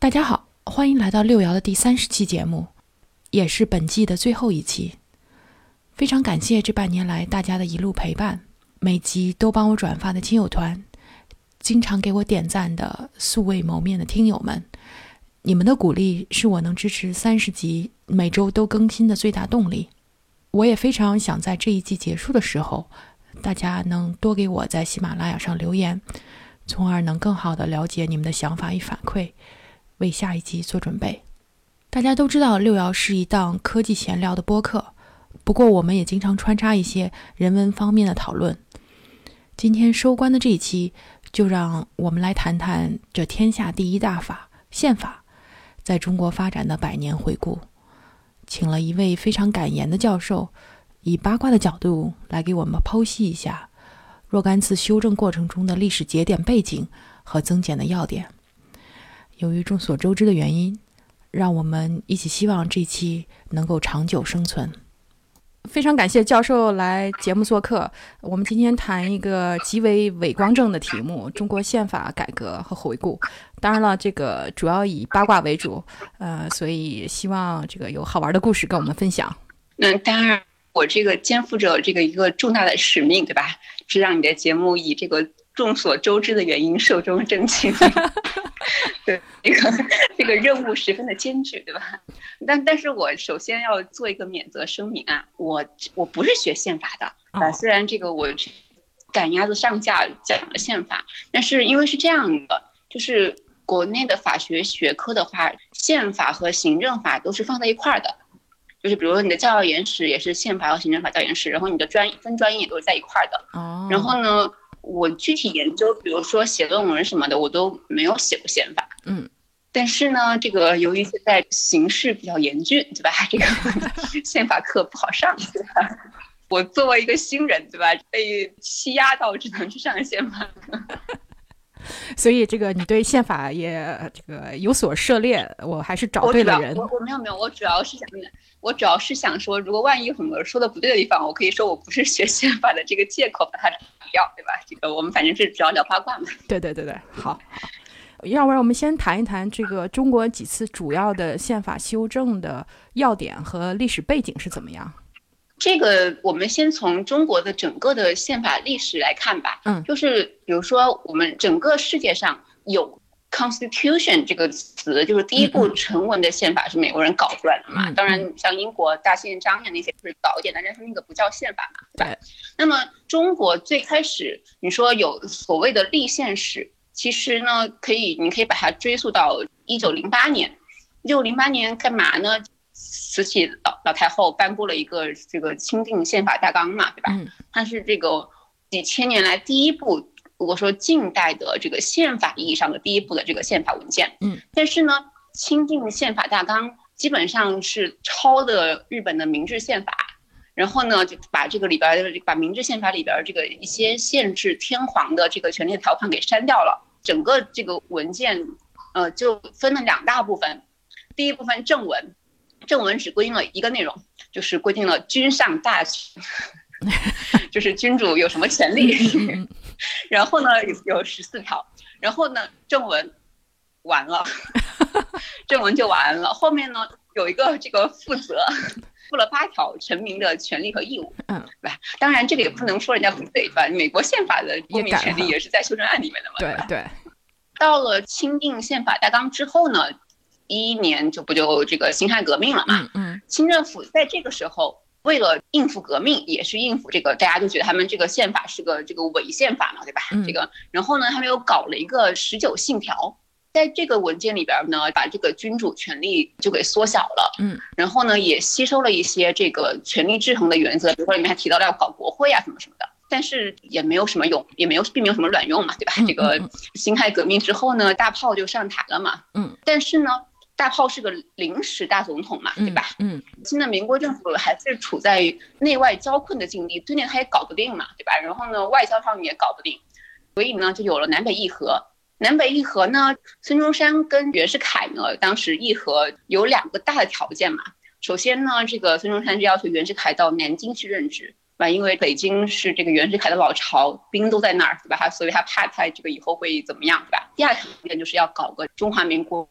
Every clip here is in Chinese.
大家好，欢迎来到六爻的第三十期节目，也是本季的最后一期。非常感谢这半年来大家的一路陪伴，每集都帮我转发的亲友团，经常给我点赞的素未谋面的听友们，你们的鼓励是我能支持三十集每周都更新的最大动力。我也非常想在这一季结束的时候，大家能多给我在喜马拉雅上留言，从而能更好的了解你们的想法与反馈。为下一集做准备。大家都知道，六爻是一档科技闲聊的播客，不过我们也经常穿插一些人文方面的讨论。今天收官的这一期，就让我们来谈谈这天下第一大法——宪法，在中国发展的百年回顾。请了一位非常敢言的教授，以八卦的角度来给我们剖析一下若干次修正过程中的历史节点背景和增减的要点。由于众所周知的原因，让我们一起希望这期能够长久生存。非常感谢教授来节目做客。我们今天谈一个极为伟光正的题目——中国宪法改革和回顾。当然了，这个主要以八卦为主，呃，所以希望这个有好玩的故事跟我们分享。那当然，我这个肩负着这个一个重大的使命，对吧？是让你的节目以这个众所周知的原因寿终正寝。对，这个这个任务十分的艰巨，对吧？但但是我首先要做一个免责声明啊，我我不是学宪法的啊，虽然这个我赶鸭子上架讲了宪法，但是因为是这样的，就是国内的法学学科的话，宪法和行政法都是放在一块儿的，就是比如说你的教研室也是宪法和行政法教研室，然后你的专分专业都是在一块儿的。哦，然后呢？我具体研究，比如说写论文什么的，我都没有写过宪法。嗯，但是呢，这个由于现在形势比较严峻，对吧？这个 宪法课不好上，对吧？我作为一个新人，对吧？被欺压到只能去上宪法课。所以，这个你对宪法也这个有所涉猎，我还是找对了人。我我没有没有，我主要是想，我主要是想说，如果万一有什么说的不对的地方，我可以说我不是学宪法的这个借口把它掉，对吧？这个我们反正是主要聊八卦嘛。对对对对，好。要不然我们先谈一谈这个中国几次主要的宪法修正的要点和历史背景是怎么样？这个我们先从中国的整个的宪法历史来看吧。嗯，就是比如说我们整个世界上有 constitution 这个词，就是第一部成文的宪法是美国人搞出来的嘛。当然，像英国大宪章呀那些是早一点的，但是那个不叫宪法嘛。对。那么中国最开始你说有所谓的立宪史，其实呢可以你可以把它追溯到一九零八年。一九零八年干嘛呢？慈禧老老太后颁布了一个这个钦定宪法大纲嘛，对吧？嗯，它是这个几千年来第一部，如果说近代的这个宪法意义上的第一部的这个宪法文件。嗯，但是呢，钦定宪法大纲基本上是抄的日本的明治宪法，然后呢就把这个里边的把明治宪法里边这个一些限制天皇的这个权利条款给删掉了，整个这个文件呃就分了两大部分，第一部分正文。正文只规定了一个内容，就是规定了君上大权，就是君主有什么权利。然后呢，有十四条。然后呢，正文完了，正文就完了。后面呢，有一个这个负责，附了八条臣民的权利和义务。嗯，对吧？当然，这个也不能说人家不对，对吧？美国宪法的公民权利也是在修正案里面的嘛。对对。到了钦定宪法大纲之后呢？一一年就不就这个辛亥革命了嘛？嗯，清政府在这个时候为了应付革命，也是应付这个，大家都觉得他们这个宪法是个这个伪宪法嘛，对吧？这个，然后呢，他们又搞了一个十九信条，在这个文件里边呢，把这个君主权力就给缩小了。嗯，然后呢，也吸收了一些这个权力制衡的原则，比如说里面还提到了要搞国会啊什么什么的，但是也没有什么用，也没有并没有什么卵用嘛，对吧？这个辛亥革命之后呢，大炮就上台了嘛。嗯，但是呢。大炮是个临时大总统嘛，对吧？嗯，新的民国政府还是处在内外交困的境地，对内他也搞不定嘛，对吧？然后呢，外交上也搞不定，所以呢，就有了南北议和。南北议和呢，孙中山跟袁世凯呢，当时议和有两个大的条件嘛。首先呢，这个孙中山就要求袁世凯到南京去任职，吧？因为北京是这个袁世凯的老巢，兵都在那儿，对吧？他所以他怕他这个以后会怎么样，对吧？第二条件就是要搞个中华民国。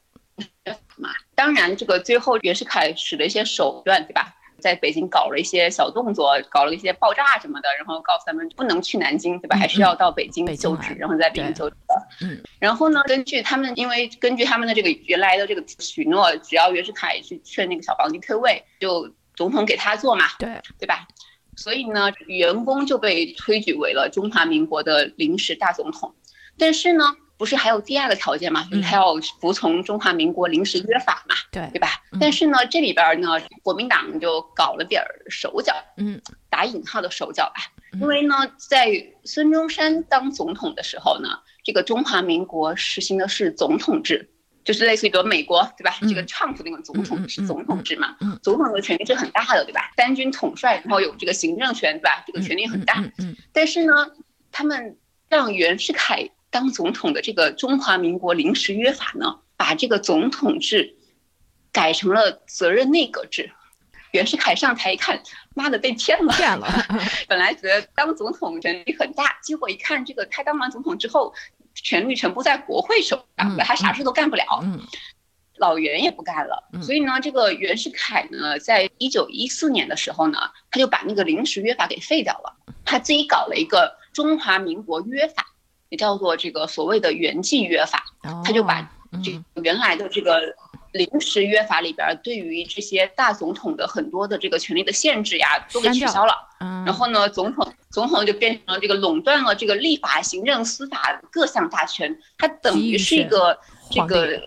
嘛。当然，这个最后袁世凯使了一些手段，对吧？在北京搞了一些小动作，搞了一些爆炸什么的，然后告诉他们不能去南京，对吧？还是要到北京就职，然后在北京就职。嗯。然后呢，根据他们，因为根据他们的这个原来的这个许诺，只要袁世凯去劝那个小皇帝退位，就总统给他做嘛，对对吧？所以呢，员工就被推举为了中华民国的临时大总统。但是呢，不是还有第二个条件嘛？就是他要服从中华民国临时约法嘛？对，对吧？但是呢，这里边呢，国民党就搞了点手脚，嗯，打引号的手脚吧。因为呢，在孙中山当总统的时候呢，这个中华民国实行的是总统制。就是类似于比如美国对吧？这个唱普那个总统是总统制嘛？总统的权力是很大的对吧？三军统帅，然后有这个行政权对吧？这个权力很大。嗯。但是呢，他们让袁世凯当总统的这个中华民国临时约法呢，把这个总统制改成了责任内阁制。袁世凯上台一看，妈的被骗了！骗了。本来觉得当总统权力很大，结果一看这个他当完总统之后。权力全部在国会手上，他啥事都干不了。老袁也不干了，所以呢，这个袁世凯呢，在一九一四年的时候呢，他就把那个临时约法给废掉了，他自己搞了一个中华民国约法，也叫做这个所谓的原记约法，他就把这原来的这个临时约法里边对于这些大总统的很多的这个权利的限制呀，都给取消了。然后呢，总统。总统就变成了这个垄断了这个立法、行政、司法各项大权，他等于是一个这个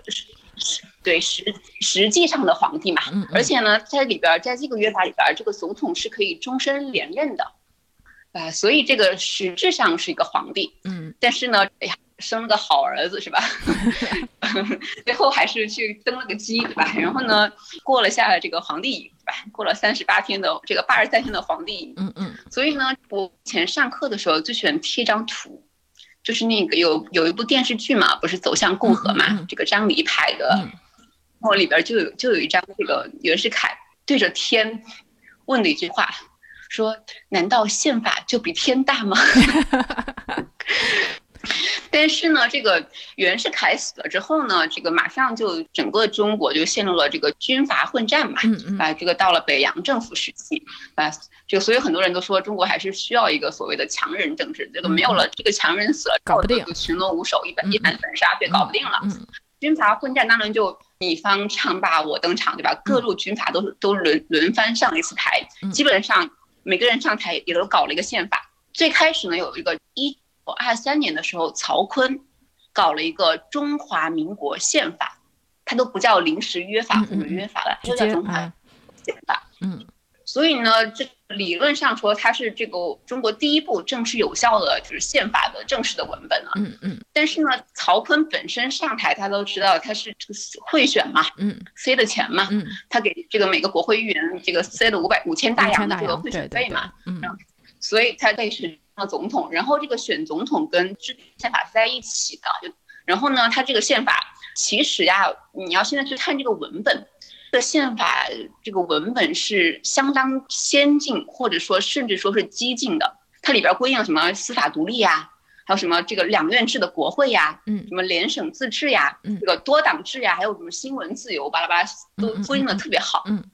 对实实际上的皇帝嘛。而且呢，在里边，在这个约法里边，这个总统是可以终身连任的，啊，所以这个实质上是一个皇帝。嗯，但是呢，哎呀。生了个好儿子是吧？最后还是去登了个基对吧？然后呢，过了下这个皇帝瘾对吧？过了三十八天的这个八十三天的皇帝瘾。嗯嗯。所以呢，我以前上课的时候最喜欢贴张图，就是那个有有一部电视剧嘛，不是《走向共和》嘛？这个张黎拍的，然后里边就有就有一张这个袁世凯对着天问的一句话，说：“难道宪法就比天大吗？” 但是呢，这个袁世凯死了之后呢，这个马上就整个中国就陷入了这个军阀混战嘛，啊，这个到了北洋政府时期，啊，这个所以很多人都说中国还是需要一个所谓的强人政治，这个没有了这个强人死了，搞不定，就群龙无首，一般一盘散沙，对，搞不定了。军阀混战当然就你方唱罢我登场，对吧？各路军阀都都轮轮番上一次台，基本上每个人上台也都搞了一个宪法。最开始呢，有一个一九。二三年的时候，曹锟搞了一个中华民国宪法，它都不叫临时约法或者约法了，就叫中华宪法。嗯，所以呢，这理论上说，它是这个中国第一部正式有效的就是宪法的正式的文本了。嗯嗯。但是呢，曹锟本身上台，他都知道他是这个贿选嘛，嗯，塞的钱嘛，嗯，他给这个每个国会议员这个塞了五百五千大洋的这个贿选费嘛，嗯，所以他被选了。总统，然后这个选总统跟制定宪法是在一起的，就然后呢，他这个宪法其实呀，你要现在去看这个文本，的宪法这个文本是相当先进，或者说甚至说是激进的。它里边规定了什么司法独立呀，还有什么这个两院制的国会呀，嗯，什么联省自治呀，嗯，这个多党制呀，还有什么新闻自由，巴拉巴拉都规定的特别好，嗯。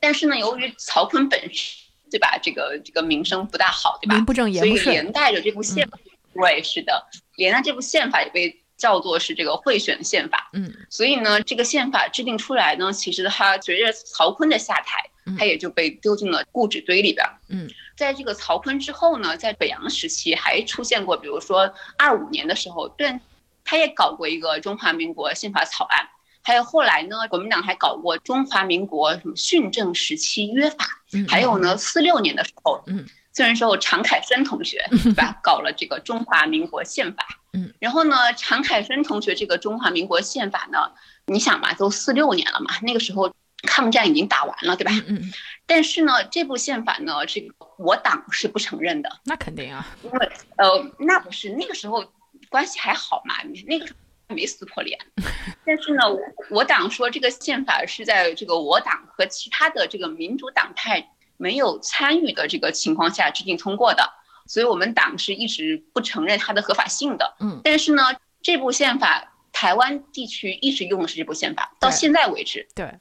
但是呢，由于曹锟本身。对吧？这个这个名声不大好，对吧？不正言不顺，所以连带着这部宪法，对，是的，连带这部宪法也被叫做是这个贿选宪法。嗯，所以呢，这个宪法制定出来呢，其实它随着曹锟的下台，它也就被丢进了故纸堆里边。嗯，在这个曹锟之后呢，在北洋时期还出现过，比如说二五年的时候，对，他也搞过一个中华民国宪法草案。还有后来呢，国民党还搞过中华民国什么训政时期约法，还有呢，四六年的时候，嗯，虽然说常凯申同学 对吧，搞了这个中华民国宪法，嗯，然后呢，常凯申同学这个中华民国宪法呢，你想嘛，都四六年了嘛，那个时候抗战已经打完了，对吧？嗯，但是呢，这部宪法呢，这个我党是不承认的。那肯定啊，因为呃，那不是那个时候关系还好嘛，那个时候。没撕破脸，但是呢，我党说这个宪法是在这个我党和其他的这个民主党派没有参与的这个情况下制定通过的，所以我们党是一直不承认它的合法性的。嗯，但是呢，这部宪法台湾地区一直用的是这部宪法，到现在为止对，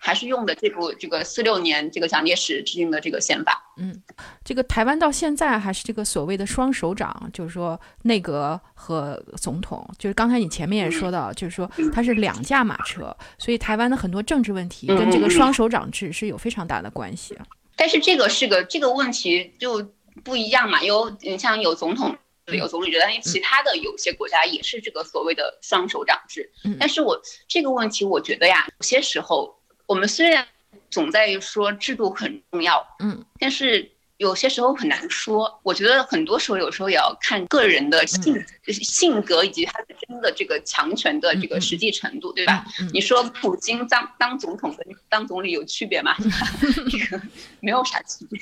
还是用的这部这个四六年这个蒋介石制定的这个宪法。嗯这个台湾到现在还是这个所谓的双首长，就是说内阁和总统，就是刚才你前面也说到，就是说它是两驾马车，所以台湾的很多政治问题跟这个双首长制是有非常大的关系。但是这个是个这个问题就不一样嘛，有你像有总统。有总理制，但是其他的有些国家也是这个所谓的双手掌制。嗯但是我这个问题，我觉得呀，有些时候我们虽然总在说制度很重要，嗯，但是有些时候很难说。我觉得很多时候，有时候也要看个人的性、性格以及他真的这个强权的这个实际程度，对吧？嗯你说普京当当总统跟当总理有区别吗？这个没有啥区别。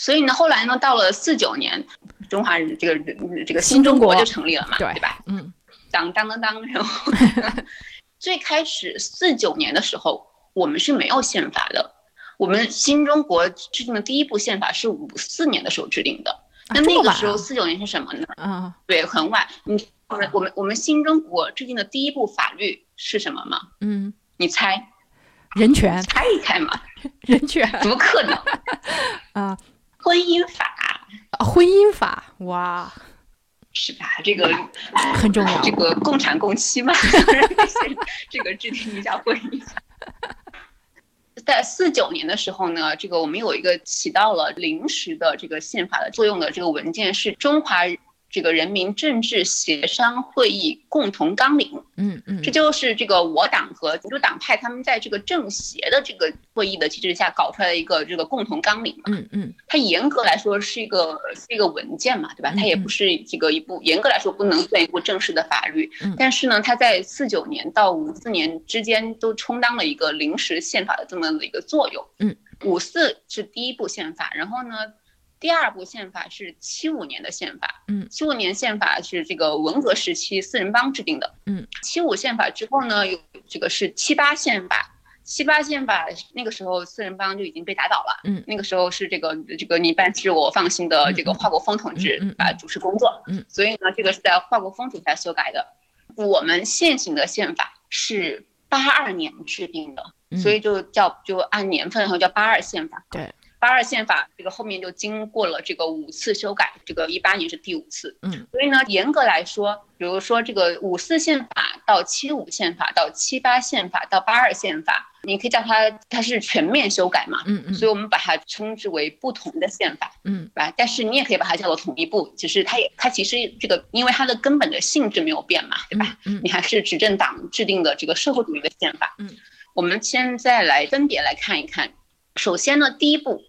嗯所以呢，后来呢，到了四九年，中华人这个这个新中国就成立了嘛，对吧？嗯当当当当，然后 最开始四九年的时候，我们是没有宪法的。我们新中国制定的第一部宪法是五四年的时候制定的。啊那那个时候四九年是什么呢？啊对，很晚。你我们我们我们新中国制定的第一部法律是什么吗？嗯，你猜？人权猜一猜嘛？人权怎么可能？啊，婚姻法啊婚姻法哇是吧？这个很重要这。个共产共妻嘛，这个制定一下婚姻法。在四九年的时候呢，这个我们有一个起到了临时的这个宪法的作用的这个文件是中华这个人民政治协商会议共同纲领，嗯嗯这就是这个我党和民主党派他们在这个政协的这个会议的机制下搞出来的一个这个共同纲领嘛。嗯嗯它严格来说是一个是一个文件嘛，对吧？嗯它也不是这个一部严格来说不能算一部正式的法律，嗯但是呢，它在四九年到五四年之间都充当了一个临时宪法的这么的一个作用。嗯，五四是第一部宪法，然后呢，第二部宪法是七五年的宪法。嗯七五年宪法是这个文革时期四人帮制定的。嗯，七五宪法之后呢，有这个是七八宪法。七八宪法那个时候四人帮就已经被打倒了。嗯那个时候是这个这个你办事我放心的这个华国锋同志啊主持工作。嗯，所以呢，这个是在华国锋主下修改的。我们现行的宪法是八二年制定的，嗯所以就叫就按年份，然后叫八二宪法。对，八二宪法这个后面就经过了这个五次修改，这个一八年是第五次。嗯，所以呢，严格来说，比如说这个五四宪法到七五宪法到七八宪法到八二宪法，你可以叫它它是全面修改嘛。嗯嗯所以我们把它称之为不同的宪法，嗯对吧？但是你也可以把它叫做统一部，只是它也它其实这个因为它的根本的性质没有变嘛，对吧？嗯你还是执政党制定的这个社会主义的宪法。嗯，我们现在来分别来看一看。首先呢，第一步，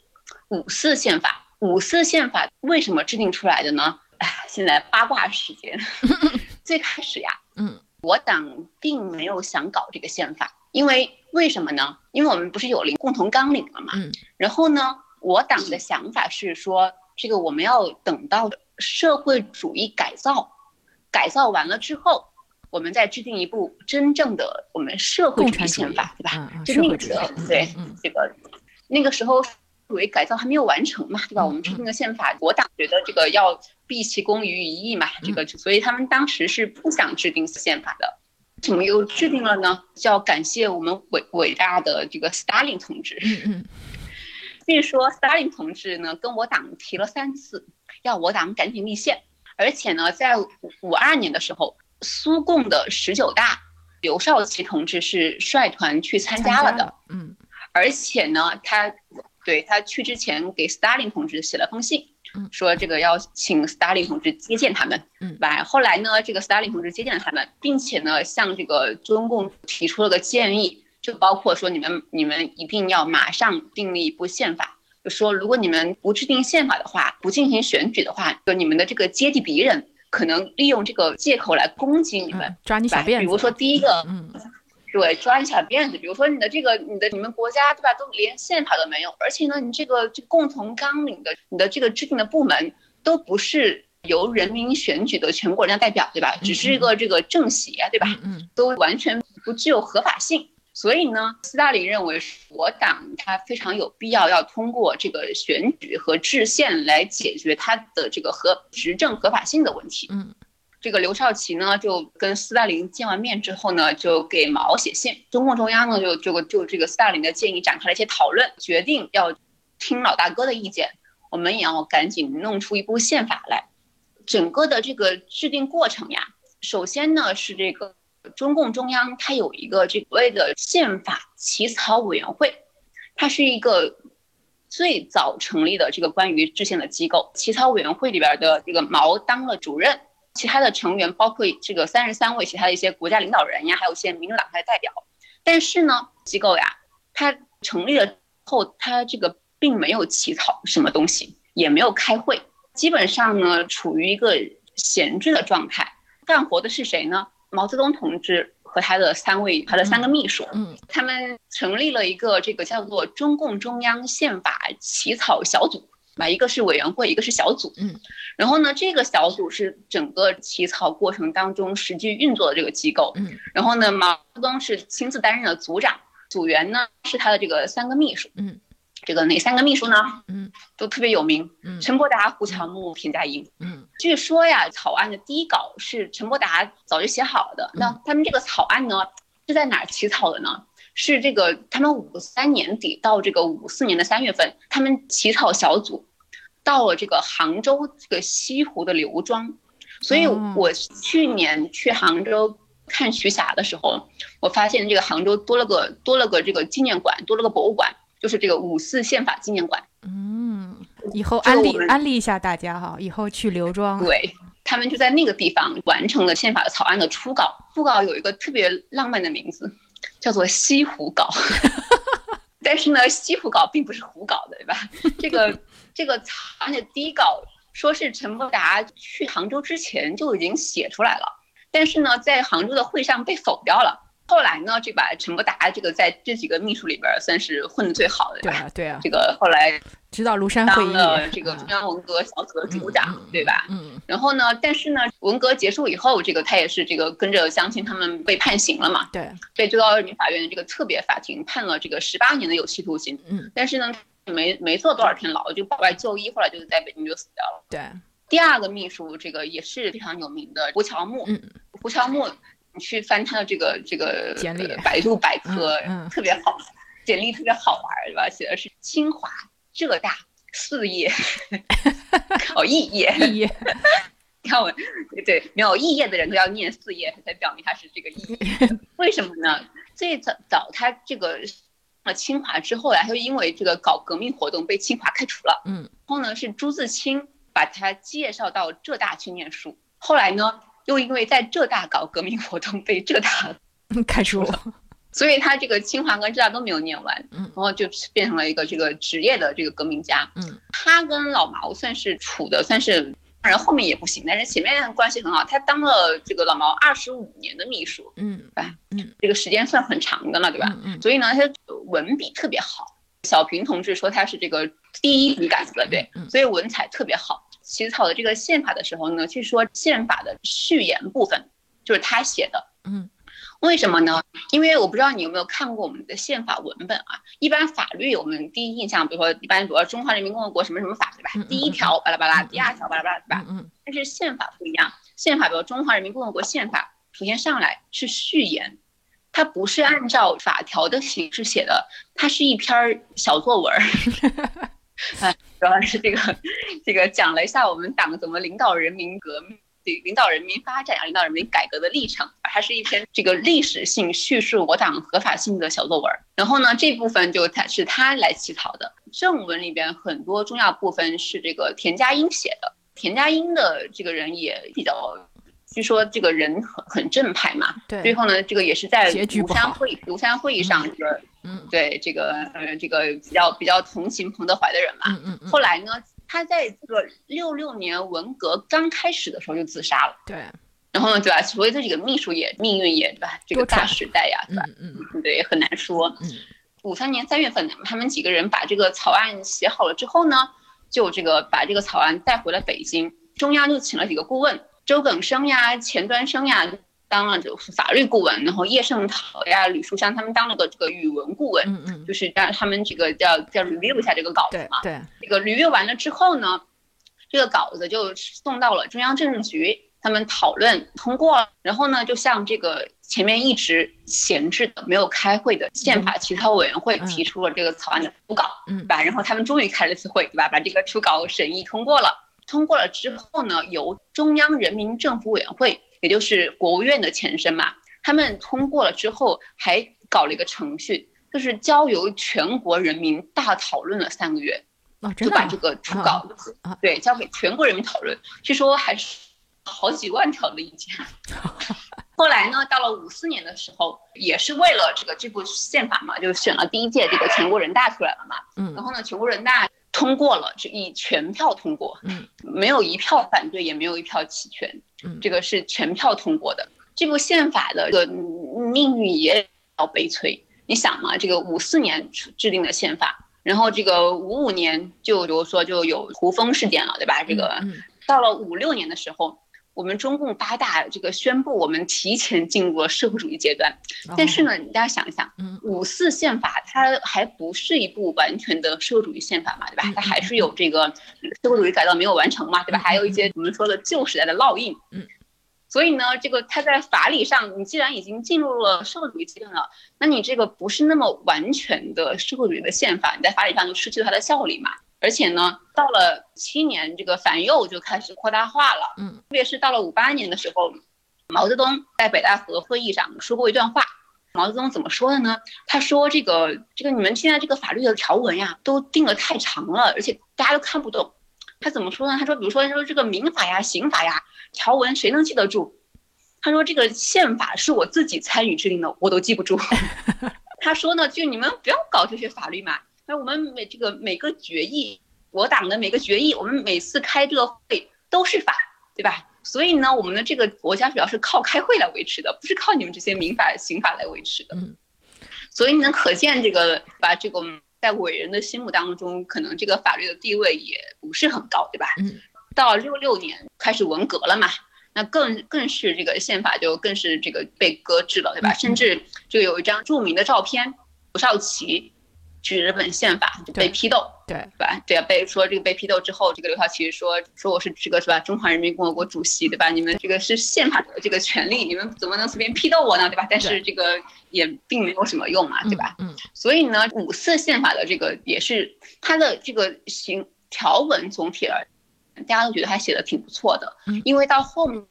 五四宪法。五四宪法为什么制定出来的呢？哎，现在八卦时间。最开始呀，嗯我党并没有想搞这个宪法，因为为什么呢？因为我们不是有了共同纲领了嘛。嗯然后呢，我党的想法是说，这个我们要等到社会主义改造，改造完了之后，我们再制定一部真正的我们社会主义宪法，对吧？嗯嗯就那个时候，对嗯这个那个时候。主义改造还没有完成嘛，对吧？嗯我们制定的宪法，我党觉得这个要毕其功于一役嘛，这嗯个所以他们当时是不想制定宪法的。怎么又制定了呢？就要感谢我们伟伟大的这个斯大林同志。嗯嗯 据说斯大林同志呢跟我党提了三次，要我党赶紧立宪，而且呢，在五二年的时候，苏共的十九大，刘少奇同志是率团去参加了的，嗯而且呢，他对他去之前给斯大林同志写了封信嗯，说这个要请斯大林同志接见他们，嗯吧？后来呢，这个斯大林同志接见了他们，并且呢，向这个中共提出了个建议，就包括说你们你们一定要马上订立一部宪法。就说，如果你们不制定宪法的话，不进行选举的话，就你们的这个阶级敌人可能利用这个借口来攻击你们嗯，，抓你小辫子。比如说第一个，嗯对，抓你小辫子。比如说你的这个，你的你们国家对吧，都连宪法都没有，而且呢，你这个这共同纲领的，你的这个制定的部门都不是由人民选举的全国人大代表，对吧？只是一个这个政协，对吧？都完全不具有合法性。所以呢，斯大林认为我党他非常有必要要通过这个选举和制宪来解决他的这个合执政合法性的问题。嗯这个刘少奇呢，就跟斯大林见完面之后呢，就给毛写信。中共中央呢，就就就这个斯大林的建议展开了一些讨论，决定要听老大哥的意见，我们也要赶紧弄出一部宪法来。整个的这个制定过程呀，首先呢是这个中共中央它有一个这所谓的宪法起草委员会，它是一个最早成立的这个关于制宪的机构。起草委员会里边的这个毛当了主任。其他的成员包括这个三十三位其他的一些国家领导人呀，还有一些民主党派代表。但是呢，机构呀，它成立了后，它这个并没有起草什么东西，也没有开会，基本上呢处于一个闲置的状态。干活的是谁呢？毛泽东同志和他的三位他的三个秘书，嗯，他们成立了一个这个叫做中共中央宪法起草小组。吧，一个是委员会，一个是小组，嗯，然后呢，这个小组是整个起草过程当中实际运作的这个机构，嗯，然后呢，毛泽东是亲自担任了组长，组员呢是他的这个三个秘书，嗯，这个哪三个秘书呢？嗯，都特别有名，嗯，陈伯达、胡乔木、田家英，嗯，据说呀，草案的第一稿是陈伯达早就写好的，那他们这个草案呢是在哪儿起草的呢？是这个他们五三年底到这个五四年的三月份，他们起草小组到了这个杭州这个西湖的刘庄，所以我去年去杭州看徐霞的时候，我发现这个杭州多了个多了个这个纪念馆，多了个博物馆，就是这个五四宪法纪念馆。嗯，以后安利安利一下大家哈，以后去刘庄，对他们就在那个地方完成了宪法的草案的初稿，初稿有一个特别浪漫的名字。叫做西湖稿，但是呢，西湖稿并不是胡搞的，对吧？这个这个草案的第一稿说是陈伯达去杭州之前就已经写出来了，但是呢，在杭州的会上被否掉了。后来呢，这把陈伯达这个在这几个秘书里边算是混的最好的，对啊，对啊。这个后来知道庐山会议，当了这个中央文革小组的组长，对吧？嗯。然后呢，但是呢，文革结束以后，这个他也是这个跟着乡亲他们被判刑了嘛？对。被最高人民法院的这个特别法庭判了这个十八年的有期徒刑。嗯。但是呢，没没坐多少天牢，就保外就医，后来就在北京就死掉了。对。第二个秘书，这个也是非常有名的胡乔木。嗯。胡乔木。你去翻他的这个这个简历，百度百科，嗯，特别好，简历特别好玩，对吧？写的是清华、浙大四业，考，肄业，肄业。你看我，对，没有肄业的人都要念四业，才表明他是这个肄业。为什么呢？最早早他这个了清华之后呀，他就因为这个搞革命活动被清华开除了。嗯。然后呢，是朱自清把他介绍到浙大去念书。后来呢？又因为在浙大搞革命活动被浙大 开除了，所以他这个清华跟浙大都没有念完，嗯，然后就变成了一个这个职业的这个革命家，嗯，他跟老毛算是处的算是，当然后面也不行，但是前面关系很好，他当了这个老毛二十五年的秘书，嗯，对嗯，这个时间算很长的了，对吧？嗯，所以呢，他文笔特别好，小平同志说他是这个第一笔杆子，对，所以文采特别好。起草的这个宪法的时候呢，据说宪法的序言部分就是他写的。嗯，为什么呢？因为我不知道你有没有看过我们的宪法文本啊。一般法律我们第一印象，比如说一般比如说中华人民共和国什么什么法，对吧？第一条巴拉巴拉，第二条巴拉巴拉，对吧？嗯。但是宪法不一样，宪法比如中华人民共和国宪法，首先上来是序言，它不是按照法条的形式写的，它是一篇小作文。啊，主要是这个，这个讲了一下我们党怎么领导人民革命、领导人民发展啊、领导人民改革的历程，它是一篇这个历史性叙述我党合法性的小作文。然后呢，这部分就他是他来起草的。正文里边很多重要部分是这个田家英写的。田家英的这个人也比较，据说这个人很很正派嘛。对。最后呢，这个也是在庐山会庐山会议上这个。嗯，对这个呃，这个比较比较同情彭德怀的人嘛，嗯嗯。后来呢，他在这个六六年文革刚开始的时候就自杀了。对。然后呢，对吧？所以这几个秘书也命运也对吧？这个大时代呀，对吧？嗯嗯。对，很难说。嗯。五三年三月份，他们几个人把这个草案写好了之后呢，就这个把这个草案带回了北京，中央就请了几个顾问，周耿生呀、钱端升呀。当了就是法律顾问，然后叶圣陶呀、吕树湘他们当了个这个语文顾问，嗯嗯，就是让他们这个叫叫 review 一下这个稿子嘛。对，这个 review 完了之后呢，这个稿子就送到了中央政治局，他们讨论通过了，然后呢，就向这个前面一直闲置的、没有开会的宪法起草委员会提出了这个草案的初稿，嗯对吧？然后他们终于开了一次会，对吧？把这个初稿审议通过了。通过了之后呢，由中央人民政府委员会，也就是国务院的前身嘛，他们通过了之后，还搞了一个程序，就是交由全国人民大讨论了三个月，哦，啊就把这个初稿，啊对，交给全国人民讨论。据说还是好几万条的意见。后来呢，到了五四年的时候，也是为了这个这部宪法嘛，就选了第一届这个全国人大出来了嘛。嗯然后呢，全国人大通过了，就以全票通过，嗯，没有一票反对，也没有一票弃权，嗯这个是全票通过的。这部宪法的这个命运也比较悲催。你想嘛，这个五四年制定的宪法，然后这个五五年就比如说就有胡风事件了，对吧？这个嗯到了五六年的时候，我们中共八大这个宣布我们提前进入了社会主义阶段。嗯但是，呢，大家想一想，嗯五四宪法它还不是一部完全的社会主义宪法嘛，对吧嗯？它还是有这个社会主义改造没有完成嘛，对吧？嗯还有一些我们说的旧时代的烙印。嗯。所以呢，这个它在法理上，你既然已经进入了社会主义阶段了，那你这个不是那么完全的社会主义的宪法，你在法理上就失去了它的效力嘛。而且呢，到了七年，这个反右就开始扩大化了。嗯特别是到了五八年的时候，毛泽东在北戴河会议上说过一段话。毛泽东怎么说的呢？他说：“这个这个你们现在这个法律的条文呀，都定得太长了，而且大家都看不懂。”他怎么说呢？他说：“比如说说这个民法呀、刑法呀，条文谁能记得住？”他说：“这个宪法是我自己参与制定的，我都记不住。”他说呢：“就你们不要搞这些法律嘛。那我们每这个每个决议，我党的每个决议，我们每次开这个会都是法，对吧？所以呢，我们的这个国家主要是靠开会来维持的，不是靠你们这些民法、刑法来维持的。嗯，所以呢，可见这个把这个在伟人的心目当中，可能这个法律的地位也不是很高，对吧？嗯，到六六年开始文革了嘛，那更更是这个宪法就更是这个被搁置了，对吧？嗯甚至这个有一张著名的照片，刘少奇举着本宪法就被批斗。对，对吧？这个被说这个被批斗之后，这个刘少奇说说我是这个是吧？中华人民共和国主席，对吧？你们这个是宪法的这个权利，你们怎么能随便批斗我呢？对吧？但是这个也并没有什么用嘛，对吧？嗯？嗯所以呢，五四宪法的这个也是它的这个行条文总体而言，大家都觉得还写的挺不错的嗯。因为到后面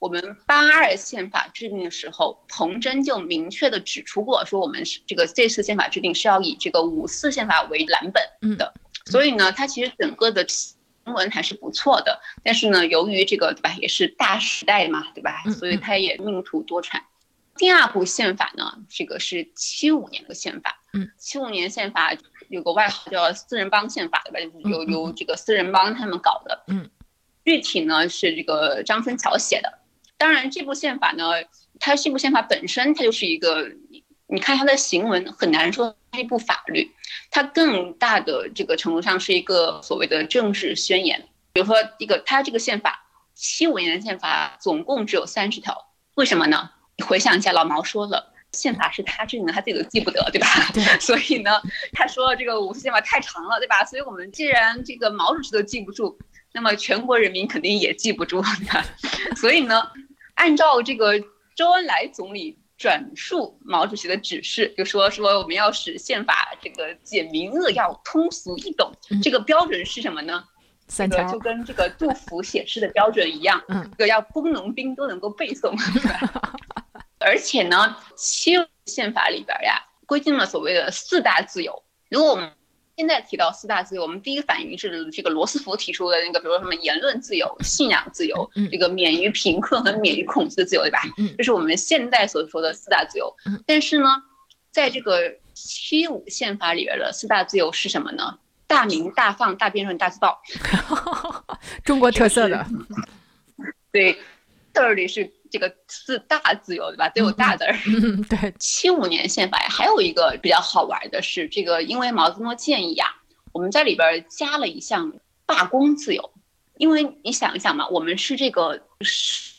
我们八二宪法制定的时候，彭真就明确的指出过，说我们是这个这次宪法制定是要以这个五四宪法为蓝本嗯的。所以呢，它其实整个的新闻还是不错的。但是呢，由于这个对吧，也是大时代嘛，对吧嗯？所以它也命途多舛。第二部宪法呢，这个是七五年的宪法。嗯，七五年宪法有个外号叫“四人帮宪法”，对吧？就是由由这个四人帮他们搞的。嗯，具体呢是这个张春桥写的。当然，这部宪法呢，它这部宪法本身它就是一个，你看它的行文很难说它是一部法律，它更大的这个程度上是一个所谓的政治宣言。比如说，一个它这个宪法，七五年的宪法总共只有三十条，为什么呢？你回想一下，老毛说了，宪法是他制定的，他自己都记不得，对吧？对所以呢，他说这个五四宪法太长了，对吧？所以我们既然这个毛主席都记不住，那么全国人民肯定也记不住的。所以呢，按照这个周恩来总理转述毛主席的指示，就说说我们要使宪法这个简明扼要、通俗易懂嗯。这个标准是什么呢？三这个就，跟这个杜甫写诗的标准一样，嗯这个要工农兵都能够背诵。而且呢，七宪法里边呀规定了所谓的四大自由。如果我们现在提到四大自由，我们第一个反应是这个罗斯福提出的那个，比如说什么言论自由、信仰自由嗯，这个免于贫困和免于恐惧的自由，对吧？嗯这是我们现代所说的四大自由嗯。但是呢，在这个七五宪法里边的四大自由是什么呢？大鸣大放、大辩论、大自爆。中国特色的，对，这儿里是这个四大自由，对吧？都有大字儿。嗯，对，七五年宪法呀，还有一个比较好玩的是，这个因为毛泽东建议啊，我们在里边儿加了一项罢工自由，因为你想一想嘛，我们是这个是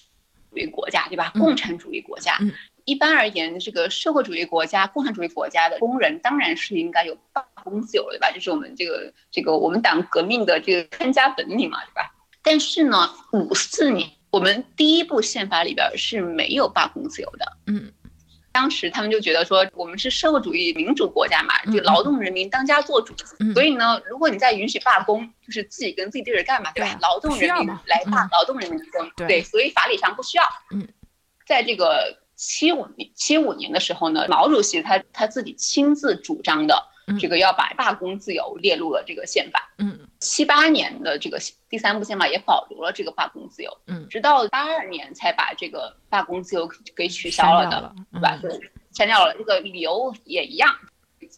主义国家，对吧？嗯共产主义国家。嗯一般而言，这个社会主义国家、共产主义国家的工人当然是应该有罢工自由的，对吧？这是我们这个这个我们党革命的这个看家本领嘛，对吧？但是呢，五四年我们第一部宪法里边是没有罢工自由的。嗯，当时他们就觉得说，我们是社会主义民主国家嘛，嗯就劳动人民当家作主。嗯所以呢，如果你再允许罢工，就是自己跟自己对着干嘛，对吧？劳动人民来罢嗯，劳动人民之争。对所以法理上不需要。嗯，在这个七五年七五年的时候呢，毛主席他他自己亲自主张的嗯这个要把罢工自由列入了这个宪法。嗯七八年的这个第三部宪法也保留了这个罢工自由，嗯，直到八二年才把这个罢工自由给取消了的，掉了，对吧？嗯对，删掉了，这个理由也一样，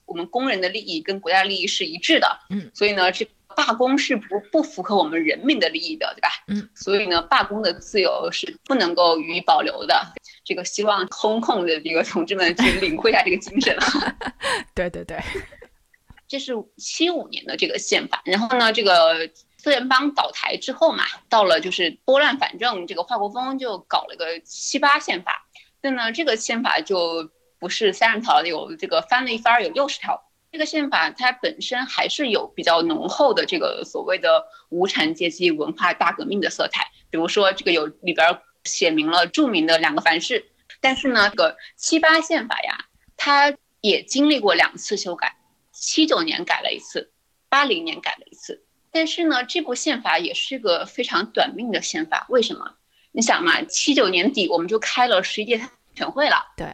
我们工人的利益跟国家利益是一致的，嗯，所以呢，这罢工是不不符合我们人民的利益的，对吧？嗯，所以呢，罢工的自由是不能够予以保留的。这个希望空控的这个同志们去领会一下这个精神啊。对对对，这是七五年的这个宪法，然后呢，这个四人帮倒台之后嘛，到了就是拨乱反正，这个华国锋就搞了个七八宪法，那呢，这个宪法就不是三十条了，有这个翻了一番儿，有六十条。这个宪法它本身还是有比较浓厚的这个所谓的无产阶级文化大革命的色彩，比如说这个有里边儿写明了著名的两个凡是，但是呢，这个七八宪法呀，它也经历过两次修改。七九年改了一次，八零年改了一次。但是呢，这部宪法也是个非常短命的宪法。为什么？你想嘛，七九年底我们就开了十一届全会了，对，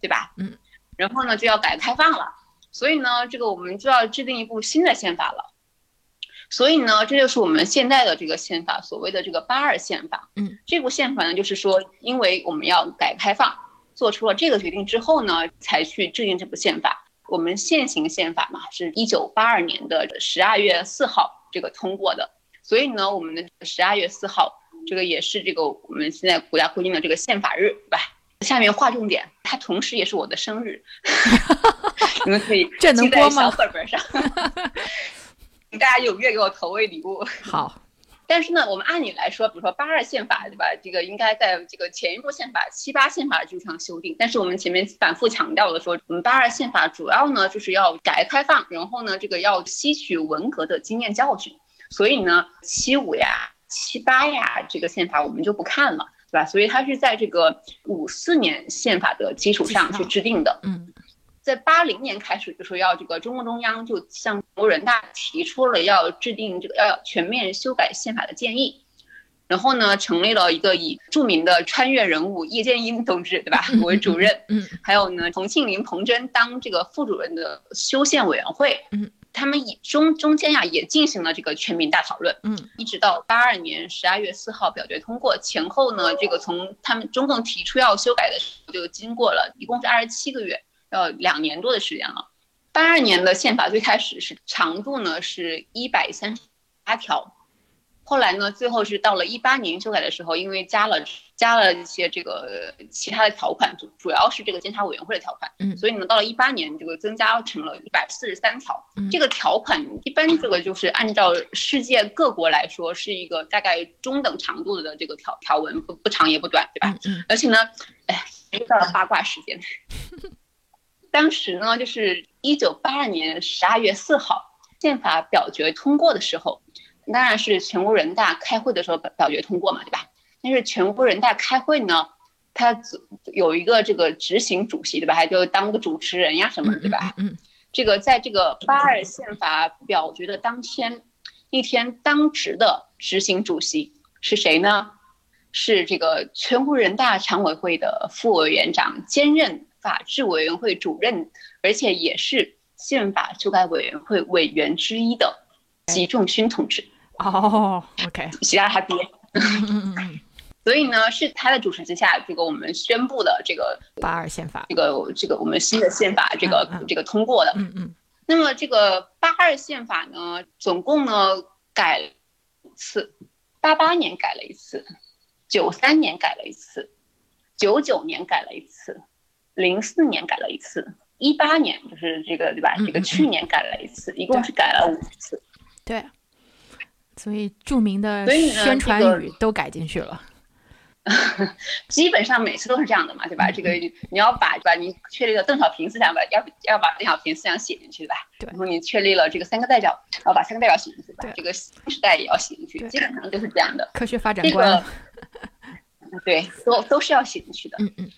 对吧？嗯。然后呢，就要改革开放了，所以呢，这个我们就要制定一部新的宪法了。所以呢，这就是我们现在的这个宪法，所谓的这个八二宪法。嗯，这部宪法呢，就是说，因为我们要改革开放，做出了这个决定之后呢，才去制定这部宪法。我们现行宪法嘛，是一九八二年的十二月四号这个通过的，所以呢，我们的十二月四号这个也是这个我们现在国家规定的这个宪法日，对吧？下面划重点，它同时也是我的生日，你们可以 这能记在播吗小本本上，请 大家踊跃给我投喂礼物。好，但是呢，我们按理来说，比如说八二宪法，对吧？这个应该在这个前一部宪法七八宪法的基础上修订。但是我们前面反复强调的说，我们八二宪法主要呢就是要改革开放，然后呢这个要吸取文革的经验教训。所以呢，七五呀、七八呀这个宪法我们就不看了，对吧？所以它是在这个五四年宪法的基础上去制定的。嗯在八零年开始就说要这个中共中央就向国人大提出了要制定这个要全面修改宪法的建议，然后呢成立了一个以著名的穿越人物叶剑英同志对吧？为主任，嗯。还有呢彭庆林、彭真当这个副主任的修宪委员会，嗯，他们以中中间呀也进行了这个全民大讨论，嗯。一直到八二年十二月四号表决通过前后呢，这个从他们中共提出要修改的时候就经过了一共是二十七个月。要两年多的时间了。八二年的宪法最开始是长度呢是一百三十八条，后来呢最后是到了一八年修改的时候，因为加了加了一些这个其他的条款，主主要是这个监察委员会的条款，嗯所以呢到了一八年这个增加成了一百四十三条。嗯这个条款一般这个就是按照世界各国来说是一个大概中等长度的这个条条文，不不长也不短，对吧？嗯嗯而且呢，哎，又到了八卦时间。当时呢，就是一九八二年十二月四号，宪法表决通过的时候，当然是全国人大开会的时候表表决通过嘛，对吧？但是全国人大开会呢，他有一个这个执行主席，对吧？还就当个主持人呀什么，对吧？嗯嗯这个在这个八二宪法表决的当天，那天当值的执行主席是谁呢？是这个全国人大常委会的副委员长，兼任法制委员会主任，而且也是宪法修改委员会委员之一的习仲勋同志，哦，OK，习大大爹。嗯嗯嗯，所以呢，是他的主持之下，这个我们宣布的这个八二宪法，这个这个我们新的宪法这个这个通过的。嗯嗯那么这个八二宪法呢，总共呢改五次，八八年改了一次，九三年改了一次，九九年改了一次，零四年改了一次，一八年就是这个对吧？嗯这个去年改了一次，一共是改了五次。对，所以著名的宣传这个语都改进去了。基本上每次都是这样的嘛，对吧？嗯这个你要把对吧？你确立了邓小平思想把，要要把邓小平思想写进去，对吧？对然后你确立了这个三个代表，要把三个代表写进去，对吧对？这个新时代也要写进去，基本上都是这样的。科学发展这观个，对，都都是要写进去的。嗯嗯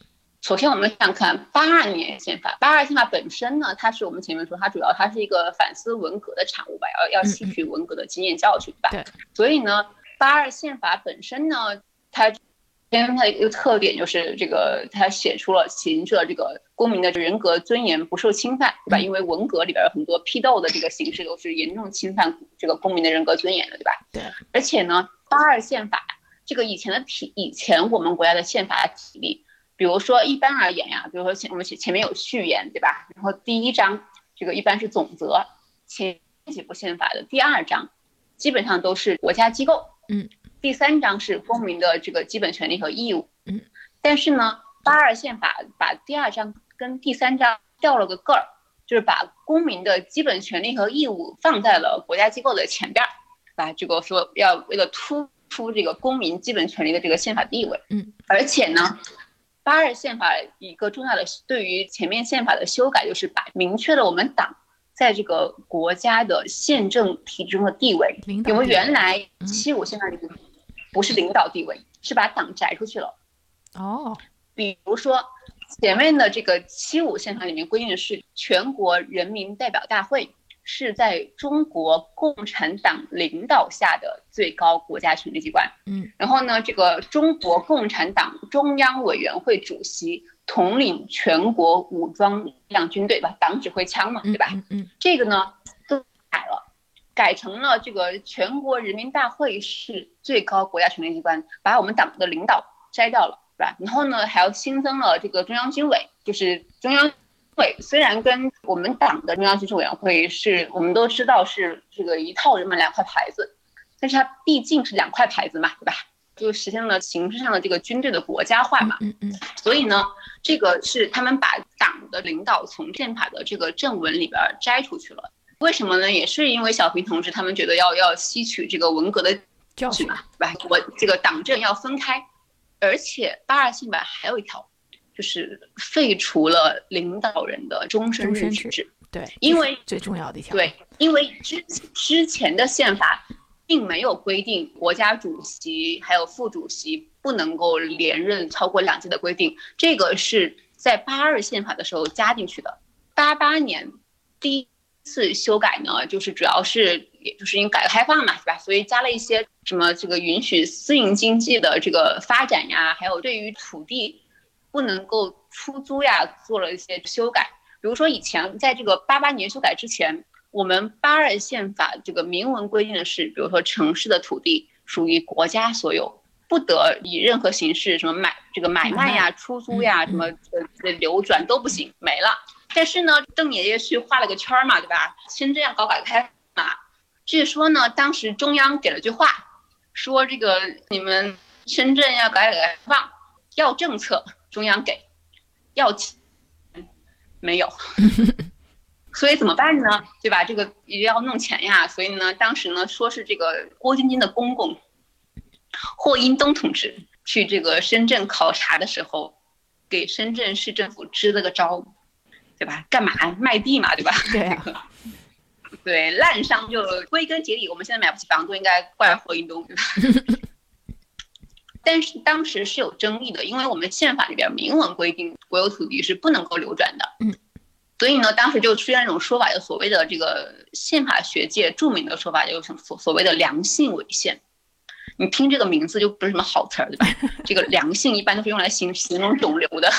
首先，我们想看八二年宪法。八二宪法本身呢，它是我们前面说，它主要它是一个反思文革的产物吧，要要吸取文革的经验教训，对吧？对。所以呢，八二宪法本身呢，它因为它的一个特点就是这个，它写出了写出了这个公民的人格尊严不受侵犯，对吧？嗯因为文革里边有很多批斗的这个形式都是严重侵犯这个公民的人格尊严的，对吧？对。而且呢，八二宪法这个以前的体，以前我们国家的宪法体例。比如说，一般而言呀，比如说前我们前前面有序言，对吧？然后第一章这个一般是总则，前几部宪法的第二章基本上都是国家机构，嗯，第三章是公民的这个基本权利和义务，嗯，但是呢，八二宪法把第二章跟第三章调了个个儿，就是把公民的基本权利和义务放在了国家机构的前边儿，把这个说要为了突出这个公民基本权利的这个宪法地位，嗯，而且呢。八二宪法一个重要的对于前面宪法的修改，就是把明确了我们党在这个国家的宪政体制中的地位。领导因为原来嗯七五宪法里面不是领导地位，是把党摘出去了。哦，比如说前面的这个七五宪法里面规定的是全国人民代表大会是在中国共产党领导下的最高国家权力机关。嗯，然后呢，这个中国共产党中央委员会主席统领全国武装力量军队吧，党指挥枪嘛，嗯对吧？嗯嗯这个呢都改了，改成了这个全国人民大会是最高国家权力机关，把我们党的领导摘掉了，对吧？然后呢，还要新增了这个中央军委，就是中央会虽然跟我们党的中央军事委员会是我们都知道是这个一套人马两块牌子，但是它毕竟是两块牌子嘛，对吧？就实现了形式上的这个军队的国家化嘛。嗯嗯所以呢，这个是他们把党的领导从宪法的这个正文里边摘出去了。为什么呢？也是因为小平同志他们觉得要要吸取这个文革的教训嘛？对吧？我这个党政要分开，而且八二宪法还有一条，就是废除了领导人的终身制任职制。对，因为最重要的一条。对，因为之之前的宪法并没有规定国家主席还有副主席不能够连任超过两届的规定，这个是在八二宪法的时候加进去的。八八年第一次修改呢，就是主要是也就是因为改革开放嘛，是吧？所以加了一些什么这个允许私营经济的这个发展呀，还有对于土地不能够出租呀，做了一些修改。比如说以前在这个八八年修改之前，我们八二宪法这个明文规定的是，比如说城市的土地属于国家所有，不得以任何形式什么买这个买卖呀、出租呀、嗯什么呃流转都不行，没了。但是呢，邓爷爷去画了个圈儿嘛，对吧？深圳要搞改革开放嘛，据说呢，当时中央给了句话，说这个你们深圳要改革开放，要政策中央给，要钱没有。所以怎么办呢？对吧？这个也要弄钱呀。所以呢，当时呢说是这个郭晶晶的公公霍英东同志去这个深圳考察的时候，给深圳市政府支了个招，对吧？干嘛卖地嘛，对吧？对啊 对，烂商就归根结底，我们现在买不起房都应该怪霍英东，对吧？但是当时是有争议的，因为我们宪法里边明文规定国有土地是不能够流转的。嗯。所以呢，当时就出现一种说法，就所谓的这个宪法学界著名的说法，就是所所谓的良性违宪。你听这个名字就不是什么好词儿，对吧？这个良性一般都是用来形形容肿瘤的。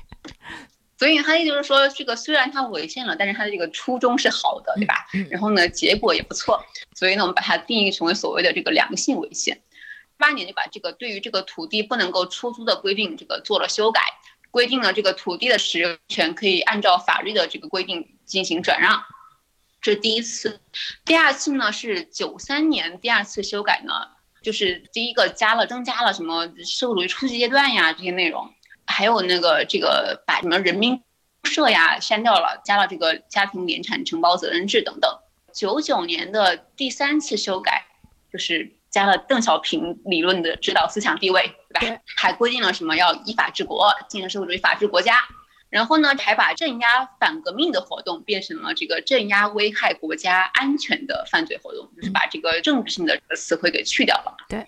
所以他意思就是说，这个虽然它违宪了，但是它的这个初衷是好的，对吧？嗯然后呢，结果也不错。所以呢，我们把它定义成为所谓的这个良性违宪。八年就把这个对于这个土地不能够出租的规定，这个做了修改，规定了这个土地的使用权可以按照法律的这个规定进行转让。这是第一次，第二次呢是九三年第二次修改呢，就是第一个加了增加了什么社会主义初级阶段呀这些内容，还有那个这个把什么人民社呀删掉了，加了这个家庭联产承包责任制等等。九九年的第三次修改就是加了邓小平理论的指导思想地位，对吧？还规定了什么要依法治国，建设社会主义法治国家。然后呢，还把镇压反革命的活动变成了这个镇压危害国家安全的犯罪活动，就是把这个政治性的词汇给去掉了。对。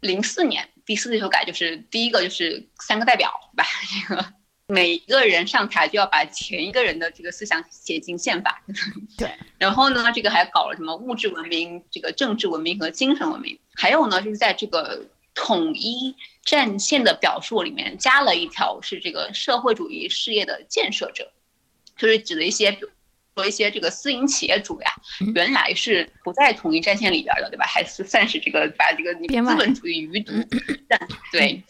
零四年第四次修改，就是第一个就是三个代表，对吧？这个每一个人上台就要把前一个人的这个思想写进宪法。对。然后呢，这个还搞了什么物质文明、这个政治文明和精神文明。还有呢，就是在这个统一战线的表述里面加了一条，是这个社会主义事业的建设者，就是指的一些。说一些这个私营企业主呀，原来是不在统一战线里边的，对吧？还是算是这个把这个资本主义余毒，对。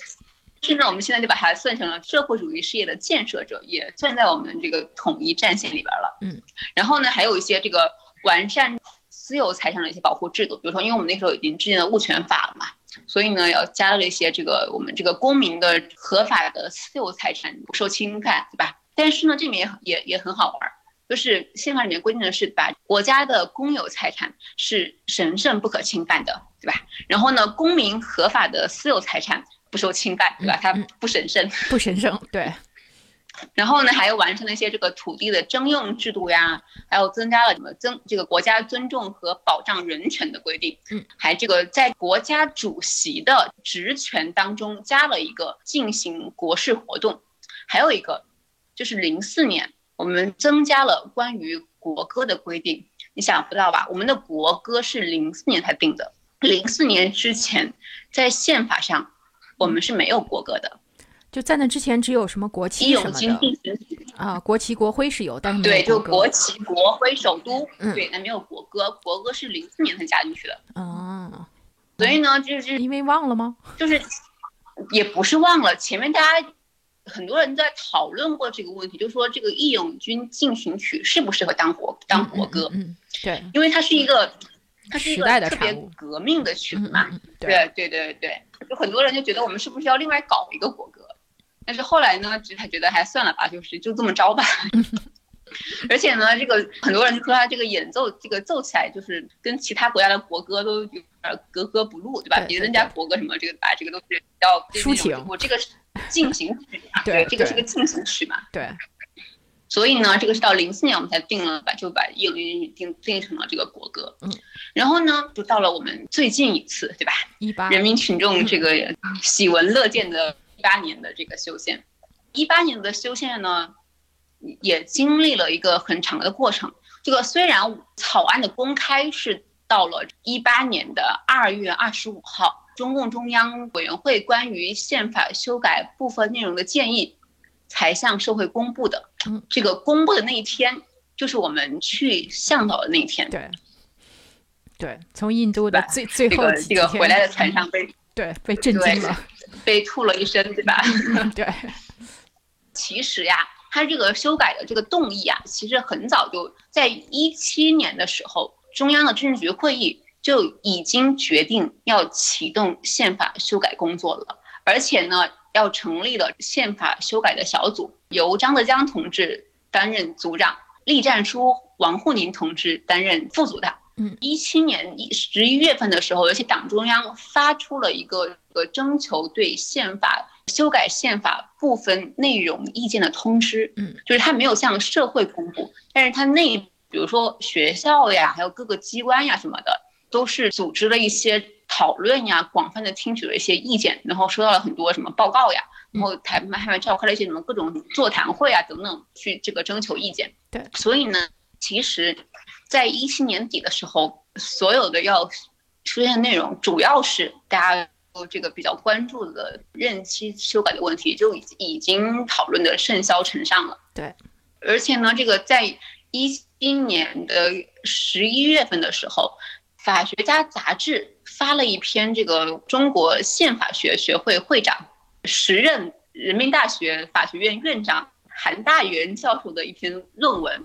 甚至我们现在就把它算成了社会主义事业的建设者，也算在我们这个统一战线里边了。嗯。然后呢，还有一些这个完善私有财产的一些保护制度，比如说，因为我们那时候已经制定了物权法了嘛，所以呢，要加了一些这个我们这个公民的合法的私有财产不受侵犯，对吧？但是呢，这里面也也也很好玩。就是宪法里面规定的是，把国家的公有财产是神圣不可侵犯的，对吧？然后呢，公民合法的私有财产不受侵犯，对吧？它不神圣，不神圣，对。然后呢，还有完成了一些这个土地的征用制度呀，还有增加了什么增这个国家尊重和保障人权的规定，嗯，还这个在国家主席的职权当中加了一个进行国事活动，还有一个就是零四年。我们增加了关于国歌的规定，你想不到吧？我们的国歌是零四年才定的，零四年之前，在宪法上我们是没有国歌的。就在那之前，只有什么国旗什么的啊，国旗国徽是有，但是对，就国旗国徽首都，对，那没有国歌，国歌是零四年才加进去的。啊，所以呢，就是因为忘了吗？就是也不是忘了，前面大家。很多人在讨论过这个问题，就说这个《义勇军进行曲》适不适合当国当国歌？嗯，对，因为它是一个，它是一个特别革命的曲子嘛。对对对对，就很多人就觉得我们是不是要另外搞一个国歌？但是后来呢，就他觉得还算了吧，就是就这么着吧。而且呢，这个很多人就说他这个演奏这个奏起来就是跟其他国家的国歌都有点格格不入，对吧？别人家国歌什么这个把这个都是比较抒情，我这个是进行曲，对，这个是个进行曲嘛。对。所以呢，这个是到零四年我们才定了，把就把《义勇军定定成了这个国歌。嗯。然后呢，就到了我们最近一次，对吧？一八。人民群众这个喜闻乐见的一八年的这个修宪，一八年的修宪呢。也经历了一个很长的过程。这个虽然草案的公开是到了一八年的二月二十五号，中共中央委员会关于宪法修改部分内容的建议才向社会公布的。这个公布的那一天，就是我们去向导的那一天。对，对，从印度的最最后这个回来的船上被对被震惊了，被吐了一身，对吧？对，其实呀。它这个修改的这个动议啊，其实很早就在一七年的时候，中央的政治局会议就已经决定要启动宪法修改工作了，而且呢，要成立的宪法修改的小组，由张德江同志担任组长，栗战书、王沪宁同志担任副组长。嗯，一七年一十一月份的时候，而且党中央发出了一个个征求对宪法。修改宪法部分内容意见的通知，嗯，就是他没有向社会公布，但是他内，比如说学校呀，还有各个机关呀什么的，都是组织了一些讨论呀，广泛的听取了一些意见，然后收到了很多什么报告呀，然后台湾还召开了一些什么各种座谈会啊等等，去这个征求意见。对，所以呢，其实，在一七年底的时候，所有的要出现的内容，主要是大家。这个比较关注的任期修改的问题，就已已经讨论的甚嚣尘上了。对，而且呢，这个在一一年的十一月份的时候，《法学家》杂志发了一篇这个中国宪法学学会会长、时任人民大学法学院院长韩大元教授的一篇论文，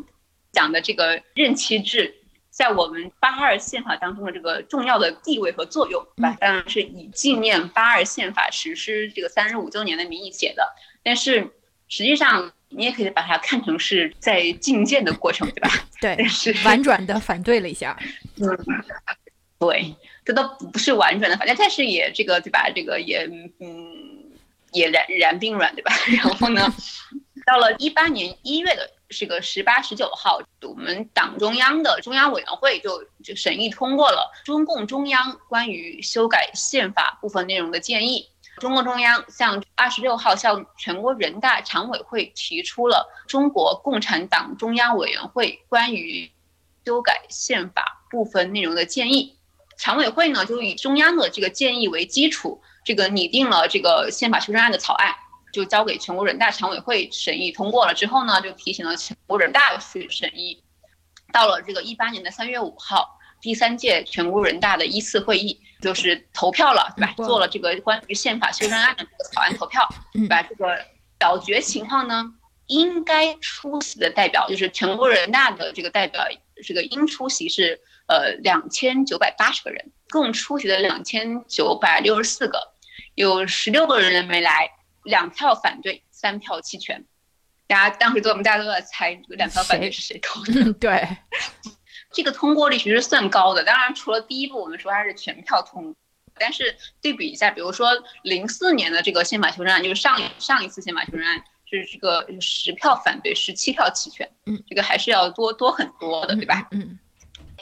讲的这个任期制。在我们八二宪法当中的这个重要的地位和作用，对吧？当然是以纪念八二宪法实施这个三十五周年的名义写的。但是实际上，你也可以把它看成是在进谏的过程，对吧？对，是婉转的反对了一下。嗯，对，这都不是婉转的反正，但是也这个对吧？这个也嗯，也然然并卵，对吧？然后呢，到了一八年一月的这个十八、十九号，我们党中央的中央委员会就就审议通过了中共中央关于修改宪法部分内容的建议。中共中央向二十六号向全国人大常委会提出了中国共产党中央委员会关于修改宪法部分内容的建议。常委会呢就以中央的这个建议为基础，这个拟定了这个宪法修正案的草案，就交给全国人大常委会审议通过了之后呢，就提请了全国人大去审议。到了这个一八年的三月五号，第三届全国人大的一次会议。就是投票了，对吧？做了这个关于宪法修正案的这个草案投票，对吧？这个表决情况呢，应该出席的代表就是全国人大的这个代表，这个应出席是呃两千九百八十个人，共出席了两千九百六十四个，有十六个人没来，两票反对，三票弃权。大家当时都我们大家都在猜，这个两票反对是谁投的？对。这个通过率其实算高的，当然除了第一步我们说它是全票通，但是对比一下，比如说零四年的这个宪法修正案，就是上上一次宪法修正案是这个十票反对，十七票弃权，嗯，这个还是要多多很多的，对吧？嗯，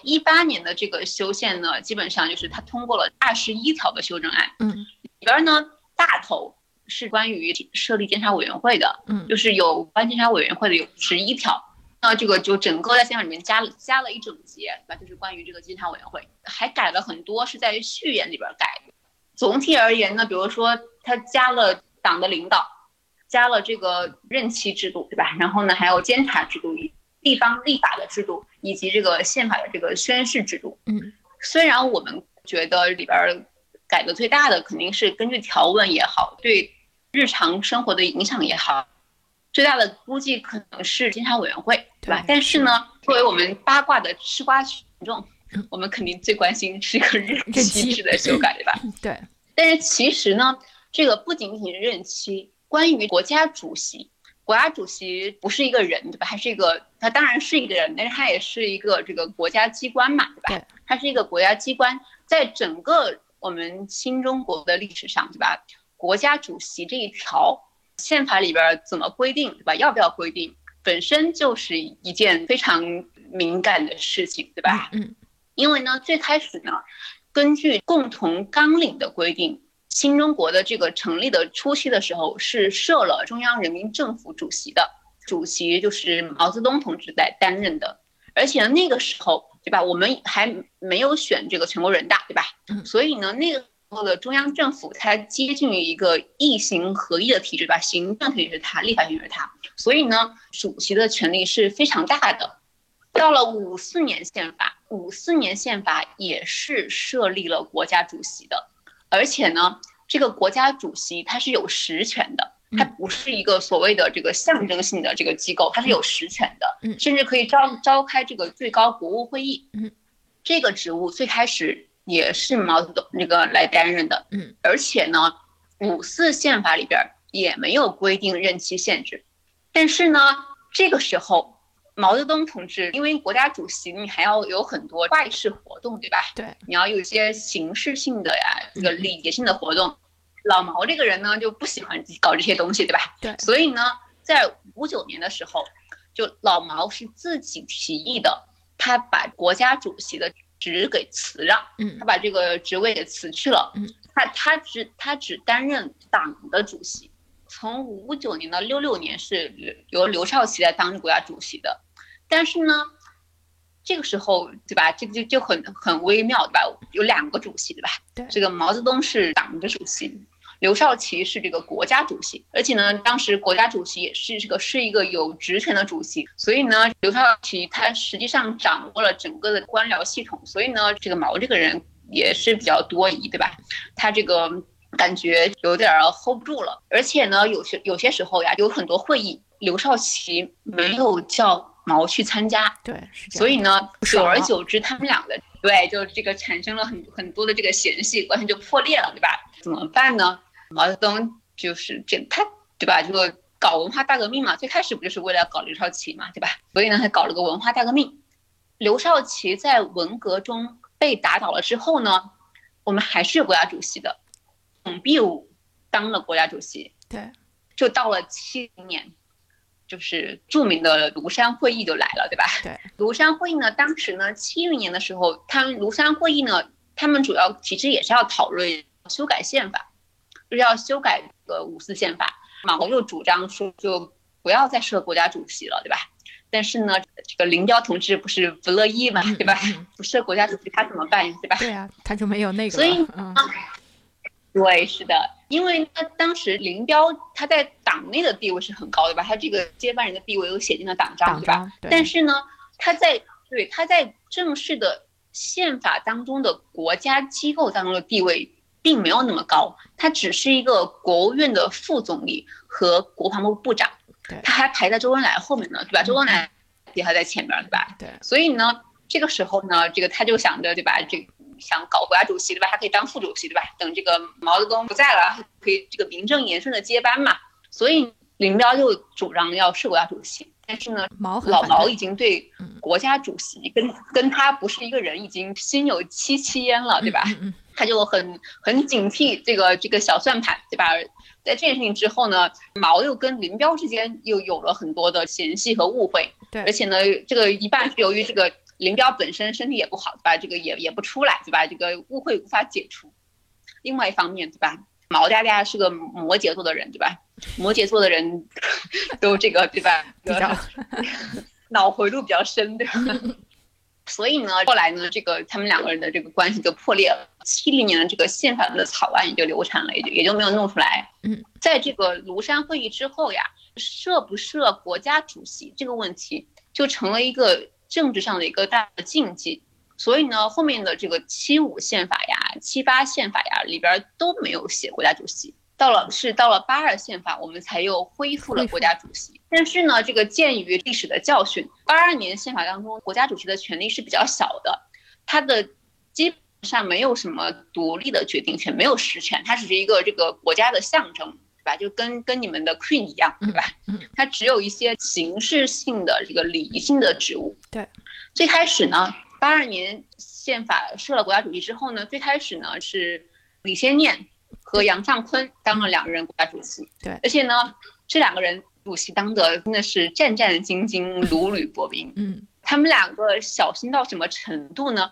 一八年的这个修宪呢，基本上就是它通过了二十一条的修正案，嗯，里边呢大头是关于设立监察委员会的，嗯，就是有关监察委员会的有十一条。那这个就整个在宪法里面加了加了一整节，对吧？就是关于这个监察委员会，还改了很多，是在序言里边改。总体而言呢，比如说它加了党的领导，加了这个任期制度，对吧？然后呢，还有监察制度、地方立法的制度，以及这个宪法的这个宣誓制度。嗯，虽然我们觉得里边改革最大的肯定是根据条文也好，对日常生活的影响也好。最大的估计可能是监察委员会，对吧？但是呢，作为我们八卦的吃瓜群众，我们肯定最关心是一个任期制的修改，对吧？对。但是其实呢，这个不仅仅是任期，关于国家主席，国家主席不是一个人，对吧？还是一个，他当然是一个人，但是他也是一个这个国家机关嘛，对吧？他是一个国家机关，在整个我们新中国的历史上，对吧？国家主席这一条。宪法里边怎么规定，对吧？要不要规定，本身就是一件非常敏感的事情，对吧？嗯，因为呢，最开始呢，根据共同纲领的规定，新中国的这个成立的初期的时候是设了中央人民政府主席的，主席就是毛泽东同志在担任的，而且那个时候，对吧？我们还没有选这个全国人大，对吧？嗯，所以呢，那个。时候的中央政府它接近于一个一行合一的体制吧，行政权是它，立法权是它，所以呢，主席的权力是非常大的。到了五四年宪法，五四年宪法也是设立了国家主席的，而且呢，这个国家主席他是有实权的，他不是一个所谓的这个象征性的这个机构，他是有实权的，甚至可以召召开这个最高国务会议。嗯，这个职务最开始。也是毛泽东那个来担任的，嗯，而且呢，五四宪法里边也没有规定任期限制，但是呢，这个时候毛泽东同志因为国家主席，你还要有很多外事活动，对吧？对，你要有一些形式性的呀，这个礼节性的活动。老毛这个人呢，就不喜欢搞这些东西，对吧？对，所以呢，在五九年的时候，就老毛是自己提议的，他把国家主席的。职给辞让，嗯，他把这个职位给辞去了，嗯，他他只他只担任党的主席，从五九年到六六年是由刘少奇来当国家主席的，但是呢，这个时候对吧，这个就就很很微妙对吧？有两个主席对吧？对，这个毛泽东是党的主席。刘少奇是这个国家主席，而且呢，当时国家主席也是这个是一个有职权的主席，所以呢，刘少奇他实际上掌握了整个的官僚系统，所以呢，这个毛这个人也是比较多疑，对吧？他这个感觉有点 hold 不住了，而且呢，有些有些时候呀，有很多会议，刘少奇没有叫毛去参加，对，所以呢，久而久之，他们俩的对，就这个产生了很很多的这个嫌隙，关系就破裂了，对吧？怎么办呢？毛泽东就是这他对吧？这个搞文化大革命嘛，最开始不就是为了搞刘少奇嘛，对吧？所以呢，他搞了个文化大革命。刘少奇在文革中被打倒了之后呢，我们还是有国家主席的，董必武当了国家主席。对，就到了七零年，就是著名的庐山会议就来了，对吧？对，庐山会议呢，当时呢，七零年的时候，他们庐山会议呢，他们主要其实也是要讨论修改宪法，就是要修改这个五四宪法。毛又主张说，就不要再设国家主席了，对吧？但是呢，这个林彪同志不是不乐意嘛，对吧？不设国家主席他怎么办，对吧？对啊，他就没有那个。所以，嗯，对，是的，因为他当时林彪他在党内的地位是很高的吧？他这个接班人的地位又写进了党章，对吧？但是呢，他在对他在正式的宪法当中的国家机构当中的地位并没有那么高，他只是一个国务院的副总理和国防部部长，他还排在周恩来后面呢，对吧？周恩来比他在前面，对吧？对，所以呢，这个时候呢，这个他就想着，对吧？这。想搞国家主席对吧？还可以当副主席对吧？等这个毛泽东不在了，可以这个名正言顺的接班嘛。所以林彪就主张要设国家主席，但是呢，毛老毛已经对国家主席跟跟他不是一个人，已经心有戚戚焉了，对吧？他就很很警惕这个这个小算盘，对吧？在这件事情之后呢，毛又跟林彪之间又有了很多的嫌隙和误会，对，而且呢，这个一半是由于这个。林彪本身身体也不好，对吧？这个也也不出来，对吧？这个误会无法解除。另外一方面，对吧？毛家家是个摩羯座的人，对吧？摩羯座的人 都这个，对吧？比较 脑回路比较深，对吧？所以呢，后来呢，这个他们两个人的这个关系就破裂了。七零年的这个宪法的草案也就流产了，也就也就没有弄出来。嗯，在这个庐山会议之后呀，设不设国家主席这个问题就成了一个。政治上的一个大的禁忌，所以呢，后面的这个七五宪法呀、七八宪法呀里边都没有写国家主席。到了是到了八二宪法，我们才又恢复了国家主席。但是呢，这个鉴于历史的教训，八二年宪法当中国家主席的权力是比较小的，他的基本上没有什么独立的决定权，没有实权，他只是一个这个国家的象征。对吧？就跟跟你们的 queen 一样，对吧？嗯，它只有一些形式性的这个礼仪性的职务。对，最开始呢，八二年宪法设了国家主席之后呢，最开始呢是李先念和杨尚昆当了两个人国家主席。对，而且呢，这两个人主席当的真的是战战兢兢、如履薄冰。嗯，他们两个小心到什么程度呢？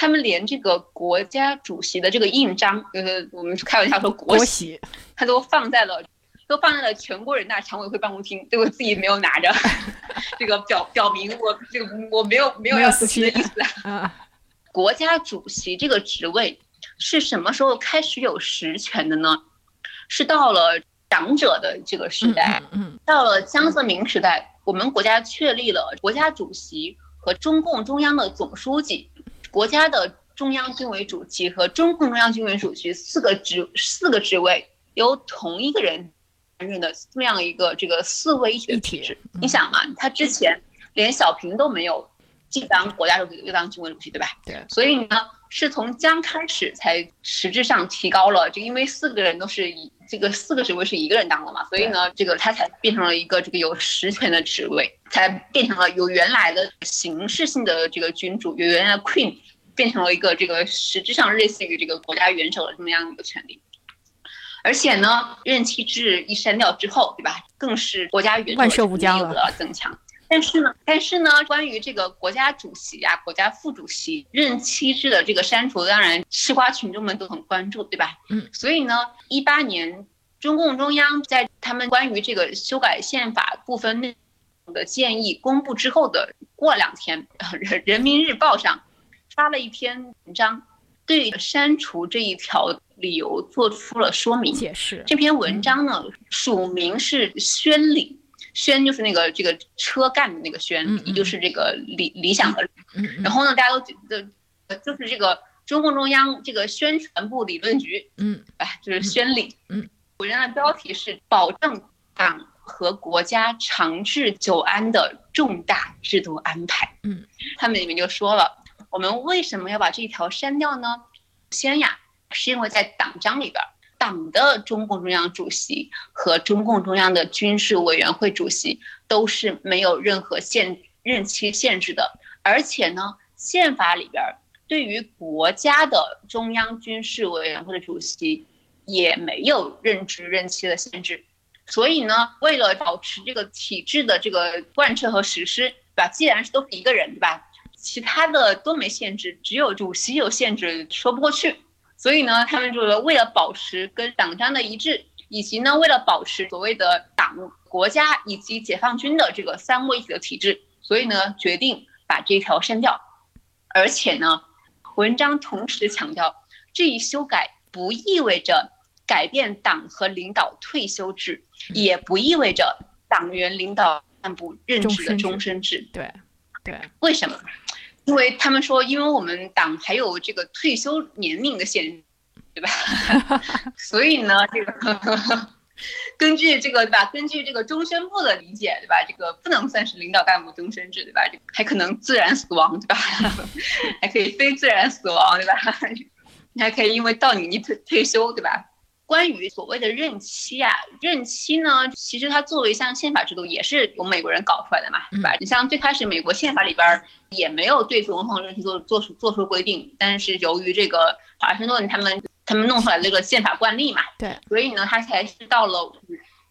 他们连这个国家主席的这个印章，就是我们开玩笑说国玺，他都放在了，都放在了全国人大常委会办公厅，对我自己没有拿着，这个表表明我这个我没有没有要死期的意思啊。国家主席这个职位是什么时候开始有实权的呢？是到了长者的这个时代，嗯，到了江泽民时代，我们国家确立了国家主席和中共中央的总书记。国家的中央军委主席和中共中央军委主席四个职四个职位由同一个人担任的这样一个这个四位一体的体制，你想嘛，他之前连小平都没有既当国家主席又当军委主席，对吧？对。所以呢，是从将开始才实质上提高了，就因为四个人都是以这个四个职位是一个人当的嘛，所以呢，这个他才变成了一个这个有实权的职位。才变成了由原来的形式性的这个君主，由原来的 queen 变成了一个这个实质上类似于这个国家元首的这么样一个权利。而且呢，任期制一删掉之后，对吧？更是国家元首的权力得到增强。但是呢，但是呢，关于这个国家主席啊、国家副主席任期制的这个删除，当然吃瓜群众们都很关注，对吧？嗯。所以呢，一八年中共中央在他们关于这个修改宪法部分内容。的建议公布之后的过两天，《人民日报》上发了一篇文章，对删除这一条理由做出了说明解释。这篇文章呢，署名是宣礼，宣就是那个这个车干的那个宣，礼就是这个理理想的。然后呢，大家都觉得就是这个中共中央这个宣传部理论局，嗯，哎，就是宣礼。嗯，文章的标题是保证党。和国家长治久安的重大制度安排，嗯，他们里面就说了，我们为什么要把这一条删掉呢？先呀，是因为在党章里边，党的中共中央主席和中共中央的军事委员会主席都是没有任何限任期限制的，而且呢，宪法里边对于国家的中央军事委员会的主席也没有任职任期的限制。所以呢，为了保持这个体制的这个贯彻和实施，对吧？既然是都是一个人，对吧？其他的都没限制，只有主席有限制，说不过去。所以呢，他们就是为了保持跟党章的一致，以及呢，为了保持所谓的党、国家以及解放军的这个三位一体的体制，所以呢，决定把这一条删掉。而且呢，文章同时强调，这一修改不意味着改变党和领导退休制，也不意味着党员领导干部任职的终身制。对，对，为什么？因为他们说，因为我们党还有这个退休年龄的限制，对吧？所以呢，这个根据这个对吧？根据这个终身部的理解，对吧？这个不能算是领导干部终身制，对吧？还可能自然死亡，对吧？还可以非自然死亡，对吧？你 还可以因为到你你退退休，对吧？关于所谓的任期啊，任期呢，其实它作为一项宪法制度，也是由美国人搞出来的嘛，对吧？你像最开始美国宪法里边也没有对总统任期做做出做出规定，但是由于这个华盛顿他们他们弄出来的这个宪法惯例嘛，对，所以呢，它才是到了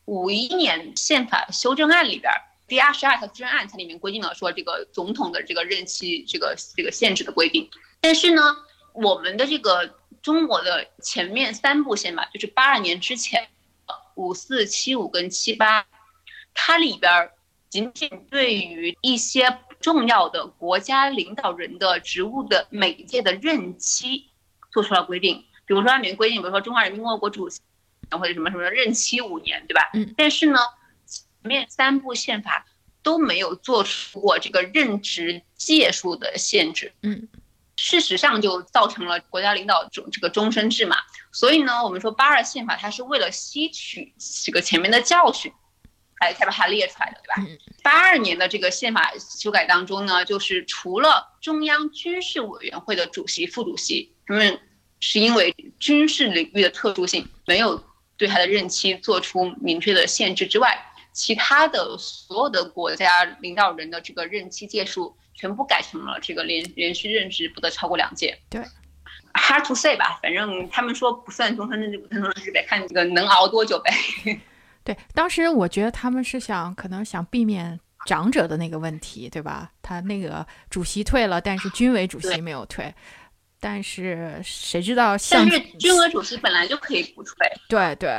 五五一年宪法修正案里边第二十二条修正案，它里面规定了说这个总统的这个任期这个这个限制的规定，但是呢，我们的这个。中国的前面三部宪法，就是八二年之前，五四、七五跟七八，它里边仅仅对于一些重要的国家领导人的职务的每一届的任期做出了规定。比如说里面规定，比如说中华人民共和国主席或者什么什么任期五年，对吧？嗯。但是呢，前面三部宪法都没有做出过这个任职届数的限制。嗯。事实上就造成了国家领导终这个终身制嘛，所以呢，我们说八二宪法它是为了吸取这个前面的教训，才才把它列出来的，对吧？八二年的这个宪法修改当中呢，就是除了中央军事委员会的主席、副主席，他们是因为军事领域的特殊性，没有对他的任期做出明确的限制之外，其他的所有的国家领导人的这个任期届数。全部改成了这个连连续任职不得超过两届。对，hard to say 吧，反正他们说不算终身任职，不算终身制呗，看这个能熬多久呗。对，当时我觉得他们是想，可能想避免长者的那个问题，对吧？他那个主席退了，但是军委主席没有退，但是谁知道？但是军委主席本来就可以不退。对对，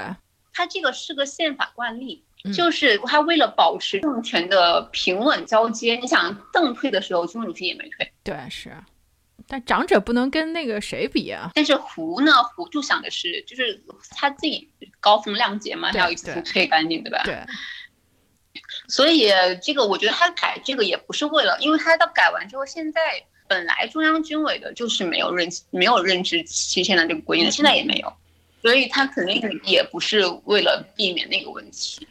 他这个是个宪法惯例。就是他为了保持政权的平稳交接，你想邓退的时候，军委主席也没退。对，是，但长者不能跟那个谁比啊。但是胡呢？胡就想的是，就是他自己高风亮节嘛，他要一次退干净，对吧？对。所以这个我觉得他改这个也不是为了，因为他到改完之后，现在本来中央军委的就是没有任没有任职期限的这个规定，现在也没有，所以他肯定也不是为了避免那个问题。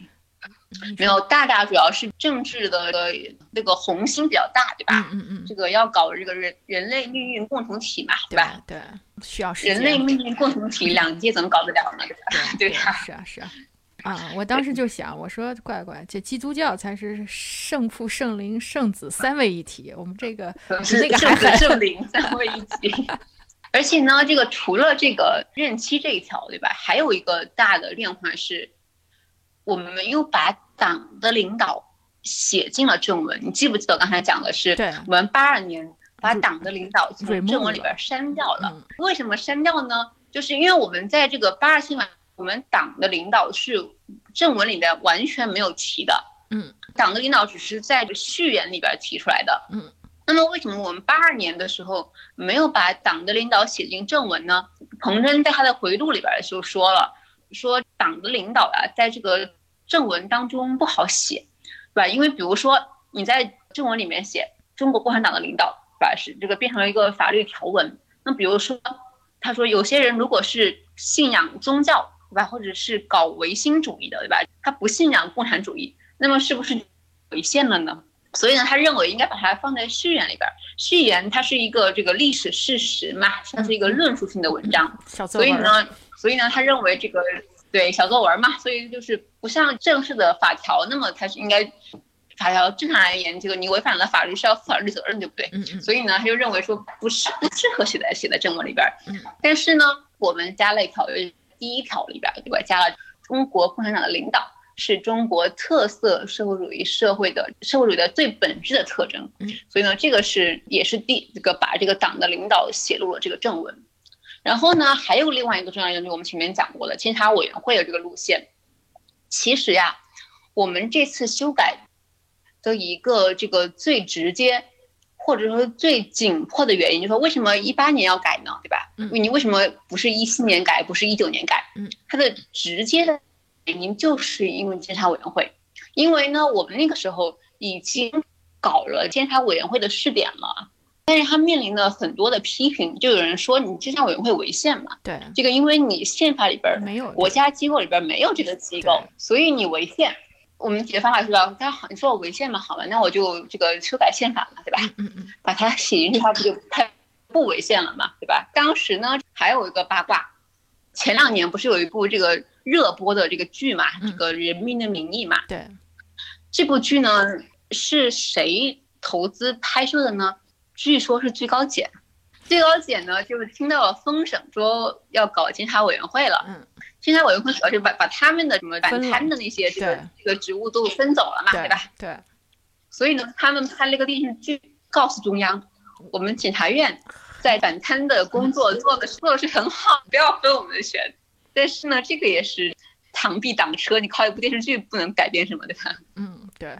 没有，大大主要是政治的那个红心比较大，对吧？嗯嗯嗯这个要搞这个人人类命运共同体嘛，对吧？对，需要人类命运共同体，两届怎么搞得了呢？对吧？是啊，是啊。啊，我当时就想，我说乖乖，这基督教才是圣父、圣灵、圣子三位一体，我们这个是那个圣子、圣灵三位一体。而且呢，这个除了这个任期这一条，对吧？还有一个大的变化是。我们又把党的领导写进了正文，你记不记得刚才讲的是，我们八二年把党的领导从正文里边删掉了。为什么删掉呢？就是因为我们在这个八二新闻，我们党的领导是正文里边完全没有提的。嗯，党的领导只是在这序言里边提出来的。嗯，那么为什么我们八二年的时候没有把党的领导写进正文呢？彭真在他的回录里边就说了。说党的领导啊，在这个正文当中不好写，对吧？因为比如说你在正文里面写中国共产党的领导，对吧？是这个变成了一个法律条文。那比如说，他说有些人如果是信仰宗教，对吧？或者是搞唯心主义的，对吧？他不信仰共产主义，那么是不是违宪了呢？所以呢，他认为应该把它放在序言里边。序言它是一个这个历史事实嘛，它是一个论述性的文章，所以呢。所以呢，他认为这个对小作文嘛，所以就是不像正式的法条那么，它是应该法条正常而言，这个你违反了法律是要负法律责任，对不对？嗯嗯。所以呢，他就认为说不适不适合写在写在正文里边。嗯。但是呢，我们加了一条，第一条里边对吧？加了中国共产党的领导是中国特色社会主义社会的社会主义的最本质的特征。嗯，所以呢，这个是也是第这个把这个党的领导写入了这个正文。然后呢，还有另外一个重要的，就我们前面讲过了，监察委员会的这个路线。其实呀，我们这次修改的一个这个最直接或者说最紧迫的原因，就是说为什么一八年要改呢？对吧？嗯你为什么不是一七年改，不是一九年改？嗯，它的直接的原因就是因为监察委员会，因为呢，我们那个时候已经搞了监察委员会的试点了。但是他面临了很多的批评，就有人说你监察委员会违宪嘛？对，这个因为你宪法里边儿没有国家机构里边没有这个机构，所以你违宪。我们解决方法是吧？大家好，你说我违宪嘛？好吧，那我就这个修改宪法嘛，对吧？嗯嗯嗯，把它写进去，它不就它不违宪了嘛，对吧？当时呢，还有一个八卦，前两年不是有一部这个热播的这个剧嘛，嗯这个《人民的名义》嘛，对，这部剧呢是谁投资拍摄的呢？据说是最高检。最高检呢，就是听到了风声，说要搞监察委员会了。嗯，监察委员会主要是把把他们的什么反分了贪的那些这个这个职务都分走了嘛，对对吧？？对，所以呢，他们拍了一个电视剧，告诉中央，我们检察院在反贪的工作做的做的是很好，不要分我们的权。但是呢，这个也是螳臂挡车，你靠一部电视剧不能改变什么，对吧？嗯对。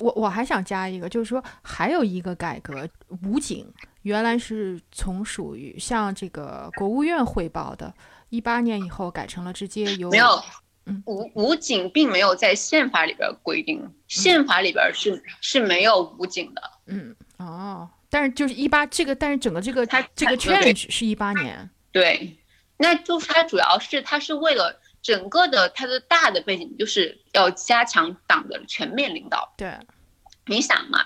我我还想加一个，就是说还有一个改革，武警原来是从属于向这个国务院汇报的，一八年以后改成了直接由没有嗯，武武警并没有在宪法里边规定，宪法里边是是没有武警的。嗯哦，但是就是一八这个，但是整个这个它这个 change 是一八年，对，那就是它主要是它是为了整个的它的大的背景，就是要加强党的全面领导。对，你想嘛，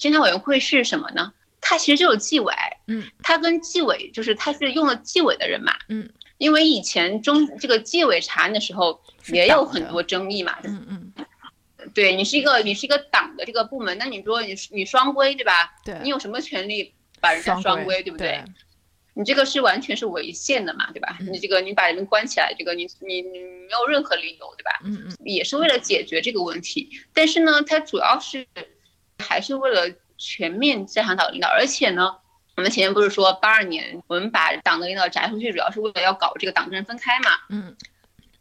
监察委员会是什么呢？它其实就是纪委，嗯，它跟纪委就是它是用了纪委的人嘛，嗯，因为以前中这个纪委查案的时候也有很多争议嘛，嗯嗯对你是一个你是一个党的这个部门，那你说你你双规对吧？对，你有什么权利把人家双规，对不对？你这个是完全是违宪的嘛，对吧？嗯你这个你把人关起来，这个你你你没有任何理由，对吧？嗯嗯也是为了解决这个问题，但是呢，它主要是还是为了全面加强党的领导，而且呢，我们前面不是说八二年我们把党的领导摘出去，主要是为了要搞这个党政分开嘛？嗯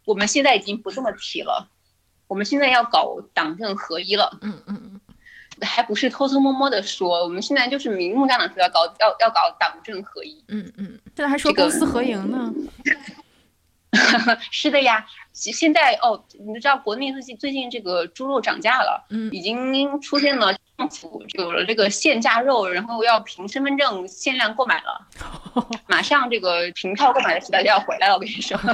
我们现在已经不这么提了，我们现在要搞党政合一了。嗯嗯嗯还不是偷偷摸摸的说，我们现在就是明目张胆说要搞要要搞党政合一。嗯嗯，现在还说这个公私合营呢，是的呀，现现在哦，你知道国内最近最近这个猪肉涨价了，嗯已经出现了政府有了这个限价肉，然后要凭身份证限量购买了，马上这个凭票购买的时代就要回来了，我跟你说。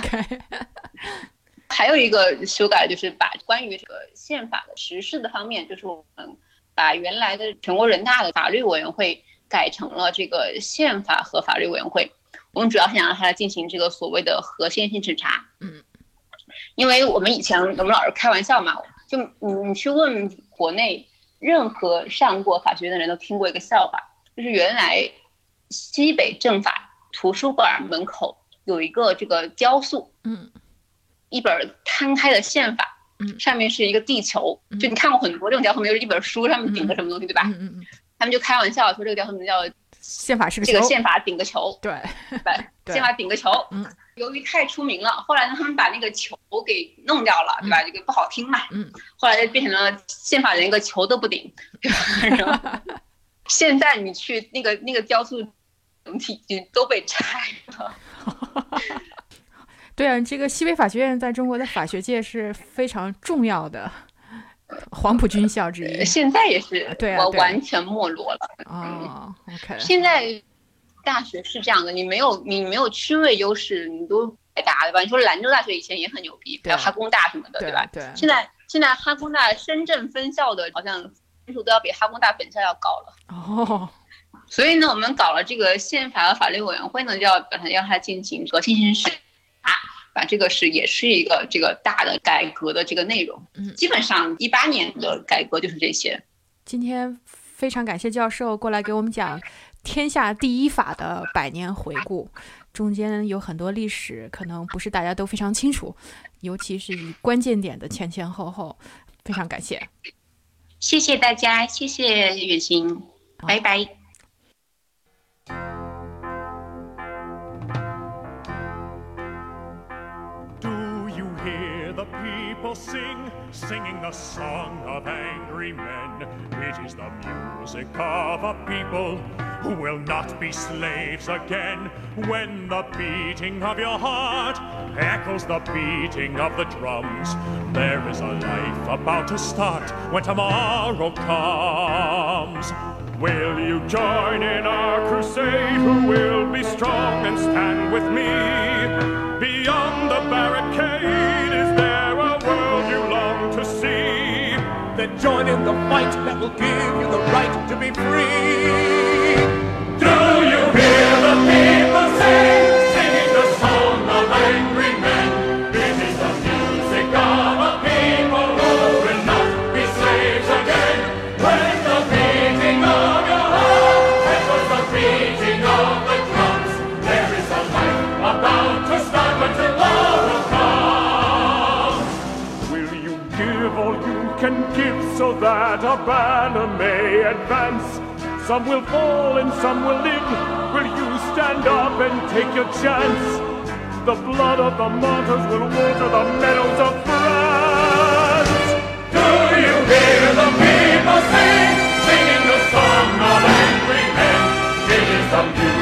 还有一个修改就是把关于这个宪法的实施的方面，就是我们把原来的全国人大的法律委员会改成了这个宪法和法律委员会。我们主要想让它来进行这个所谓的核心性审查。嗯，因为我们以前我们老是开玩笑嘛，就你你去问国内任何上过法学院的人都听过一个笑话，就是原来西北政法图书馆门口有一个这个雕塑，嗯一本摊开的宪法，嗯。上面是一个地球，嗯。就你看过很多这种雕塑，没有一本书上面顶个什么东西，对吧？嗯嗯嗯，他们就开玩笑说这个雕塑名叫宪法是个球。这个宪法顶个球，对，对 宪法顶个球，嗯，由于太出名了，后来呢，他们把那个球给弄掉了，对吧？这个不好听嘛，嗯，后来就变成了宪法连个球都不顶，对吧？然后现在你去那个那个雕塑整体已经都被拆了，对啊，这个西北法学院在中国的法学界是非常重要的黄埔军校之一。现在也是，对啊完全没落了。哦，OK，现在大学是这样的，你没有你没有区位优势，你都白搭对吧？你说兰州大学以前也很牛逼，对还有哈工大什么的，对吧？对，现在现在哈工大深圳分校的好像分数都要比哈工大本校要高了。哦，所以呢，我们搞了这个宪法和法律委员会呢，就要把它让它进行和进行审这个是也是一个这个大的改革的这个内容。嗯基本上一八年的改革就是这些。今天非常感谢教授过来给我们讲天下第一法的百年回顾，中间有很多历史，可能不是大家都非常清楚，尤其是以关键点的前前后后，非常感谢。谢谢大家，谢谢远行，拜拜。People sing, singing the song of angry men. It is the music of a people who will not be slaves again. When the beating of your heart echoes the beating of the drums, there is a life about to start when tomorrow comes. Will you join in our crusade? Who will be strong and stand with me? Beyond the barricade is then join in the fight that will give you the right to be free. that a banner may advance. Some will fall and some will live. Will you stand up and take your chance? The blood of the martyrs will water the meadows of France. Do you hear the people sing, singing the song of angry men? It is the